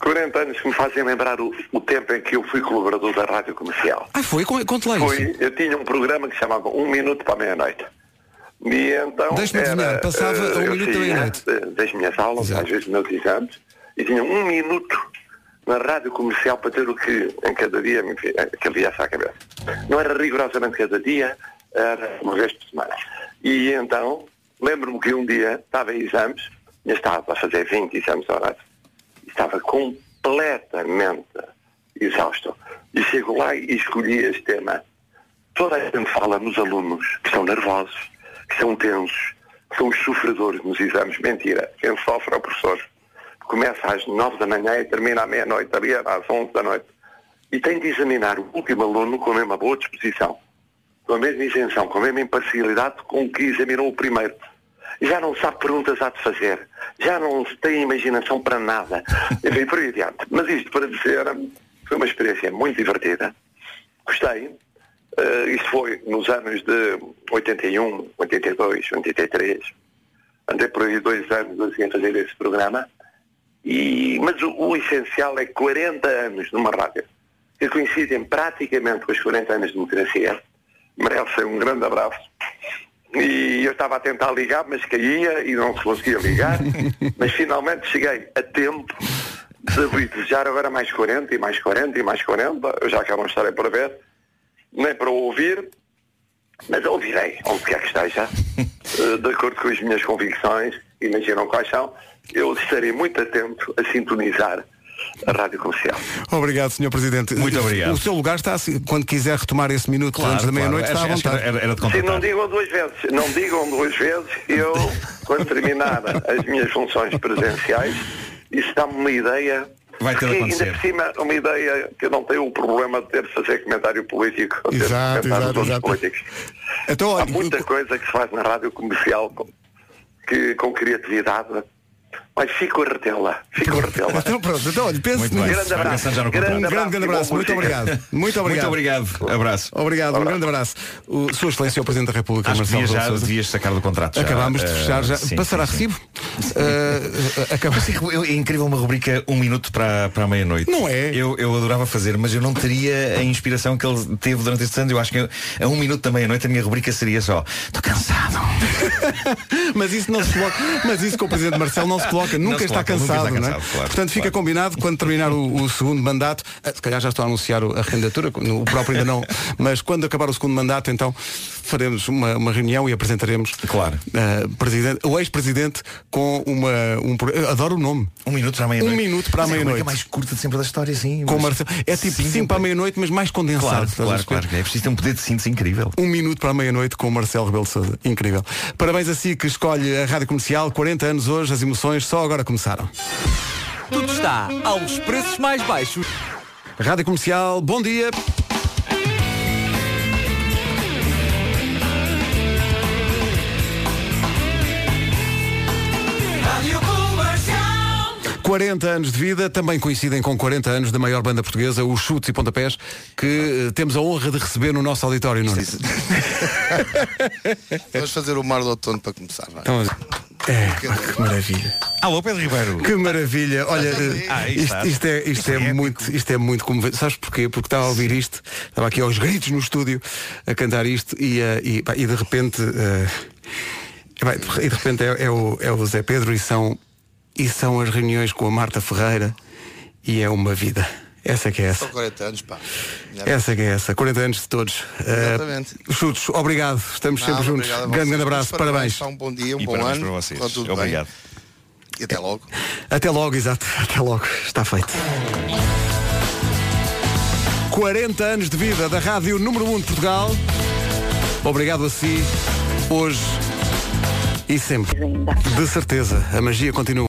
40 anos que me fazem lembrar o, o tempo em que eu fui colaborador da Rádio Comercial. Ah, foi? Con- Conte lá isso. Foi, eu tinha um programa que se chamava Um Minuto para a Meia-Noite. E então. Deixe-me era, adivinhar, passava eh, a um minuto da meia-noite. eh, Das minhas aulas, às vezes meus exames, e tinha um minuto na rádio comercial para ter o que em cada dia me vi- que viesse à cabeça. Não era rigorosamente cada dia, era uma vez por semana. E então, lembro-me que um dia estava em exames, eu estava a fazer 20 exames horários, estava completamente exausto. E chego lá e escolhi este tema. Toda a gente fala nos alunos que estão nervosos, que estão tensos, são os sofredores nos exames. Mentira. Quem sofre é o professor. Começa às nove da manhã e termina à meia-noite, ali às onze da noite. E tem de examinar o último aluno com a mesma boa disposição, com a mesma isenção, com a mesma imparcialidade com que examinou o primeiro. Já não sabe perguntas há de fazer, já não tem imaginação para nada. Enfim, por aí adiante. Mas isto para dizer, foi uma experiência muito divertida. Gostei. Eh, isto foi nos anos de 81, 82, 83. Andei por aí dois anos assim a fazer esse programa. E, mas o, o essencial é 40 anos numa rádio, que coincidem praticamente com os 40 anos de democracia. Merece um grande abraço. E eu estava a tentar ligar, mas caía e não se conseguia ligar. mas finalmente cheguei a tempo de desejar agora mais 40 e mais 40 e mais 40. Eu já cá não estarei para ver, nem para ouvir, mas ouvirei, onde quer que esteja, eh, de acordo com as minhas convicções, imaginam quais são, eu estarei muito atento a sintonizar a rádio comercial. Obrigado, Sr. Presidente. Muito obrigado. O seu lugar está, assim, quando quiser retomar esse minuto Claro, antes da claro. meia-noite, está à vontade. era- era de Sim, não digam duas vezes, não digam duas vezes, eu, quando terminar as minhas funções presenciais, isso dá-me uma ideia. Vai ter de acontecer. Ainda por cima, uma ideia que eu não tenho o problema de ter de fazer comentário político, Exato, exato, exato. políticos. Então, Há muita coisa que se faz na rádio comercial com, que, com criatividade. Mas fico a retê-la, fico a retê-la. Então pronto, então olha, pense Muito nisso. Grande abraço. Marcação já no Grande. Um grande, grande abraço, e boa muito obrigado. Muito obrigado. Muito obrigado. Abraço. Obrigado, um grande abraço. O, Sua Excelência, o Presidente da República, Acho Marcelo já, de Sousa. devias sacar do contrato. já. Acabámos de Eh, fechar já. sim, Passará sim, sim. recibo? Uh, acaba... Mas é incrível uma rubrica um minuto para, para a meia-noite. Não é? Eu, eu adorava fazer, mas eu não teria a inspiração que ele teve durante estes anos. Eu acho que a um minuto da meia-noite a minha rubrica seria só Estou cansado. Mas isso não se coloca. Mas isso com o Presidente Marcelo não se coloca, nunca se está coloca, nunca cansado, está é? claro, Portanto, fica combinado quando terminar o, o segundo mandato. ah, Se calhar já estou a anunciar a candidatura, o próprio ainda não. Mas quando acabar o segundo mandato, então faremos uma, uma reunião e apresentaremos Claro. ah, presidente, o ex-presidente com uma. Um, adoro o nome. Um minuto para a meia-noite. Um minuto para a é meia-noite. mais curta de sempre da história, sim. Com mas- Marcelo. É tipo Sim, 5 para a meia-noite, mas mais condensado. Claro, claro, claro. É preciso ter um poder de síntese incrível. Um minuto para a meia-noite com o Marcelo Rebelo de Sousa. Incrível. Parabéns a si que escolhe a Rádio Comercial. 40 anos hoje, as emoções só agora começaram. Tudo está aos preços mais baixos. Rádio Comercial, bom dia. 40 anos de vida, também coincidem com 40 anos da maior banda portuguesa, os Chutes e Pontapés, que eh, temos a honra de receber no nosso auditório, Nuno. Vamos fazer o mar do outono para começar. vai. Então, é, pá, que maravilha. Alô, Pedro Ribeiro. Que maravilha. Olha, eh, Ah, isto, isto é, isto Isto é, é muito, isto é muito comovente. Sabes porquê? Porque estava a ouvir isto, estava aqui aos gritos no estúdio a cantar isto e, eh, e, pá, e de repente pá, e de repente é, é o, é o Zé Pedro e são, e são as reuniões com a Marta Ferreira e é uma vida. Essa que é essa. São 40 anos, pá. Essa que é essa. 40 anos de todos. Eh, Exatamente. Chutes, obrigado. Estamos Nada, sempre juntos. Grande, grande abraço. Parabéns. pá, Um bom dia, um E bom parabéns ano. para vocês. Obrigado. bem. E até logo. Até logo, exato. Até logo. Está feito. 40 anos de vida da Rádio Número 1 de Portugal. Obrigado a si. Hoje e sempre. De certeza, a magia continua.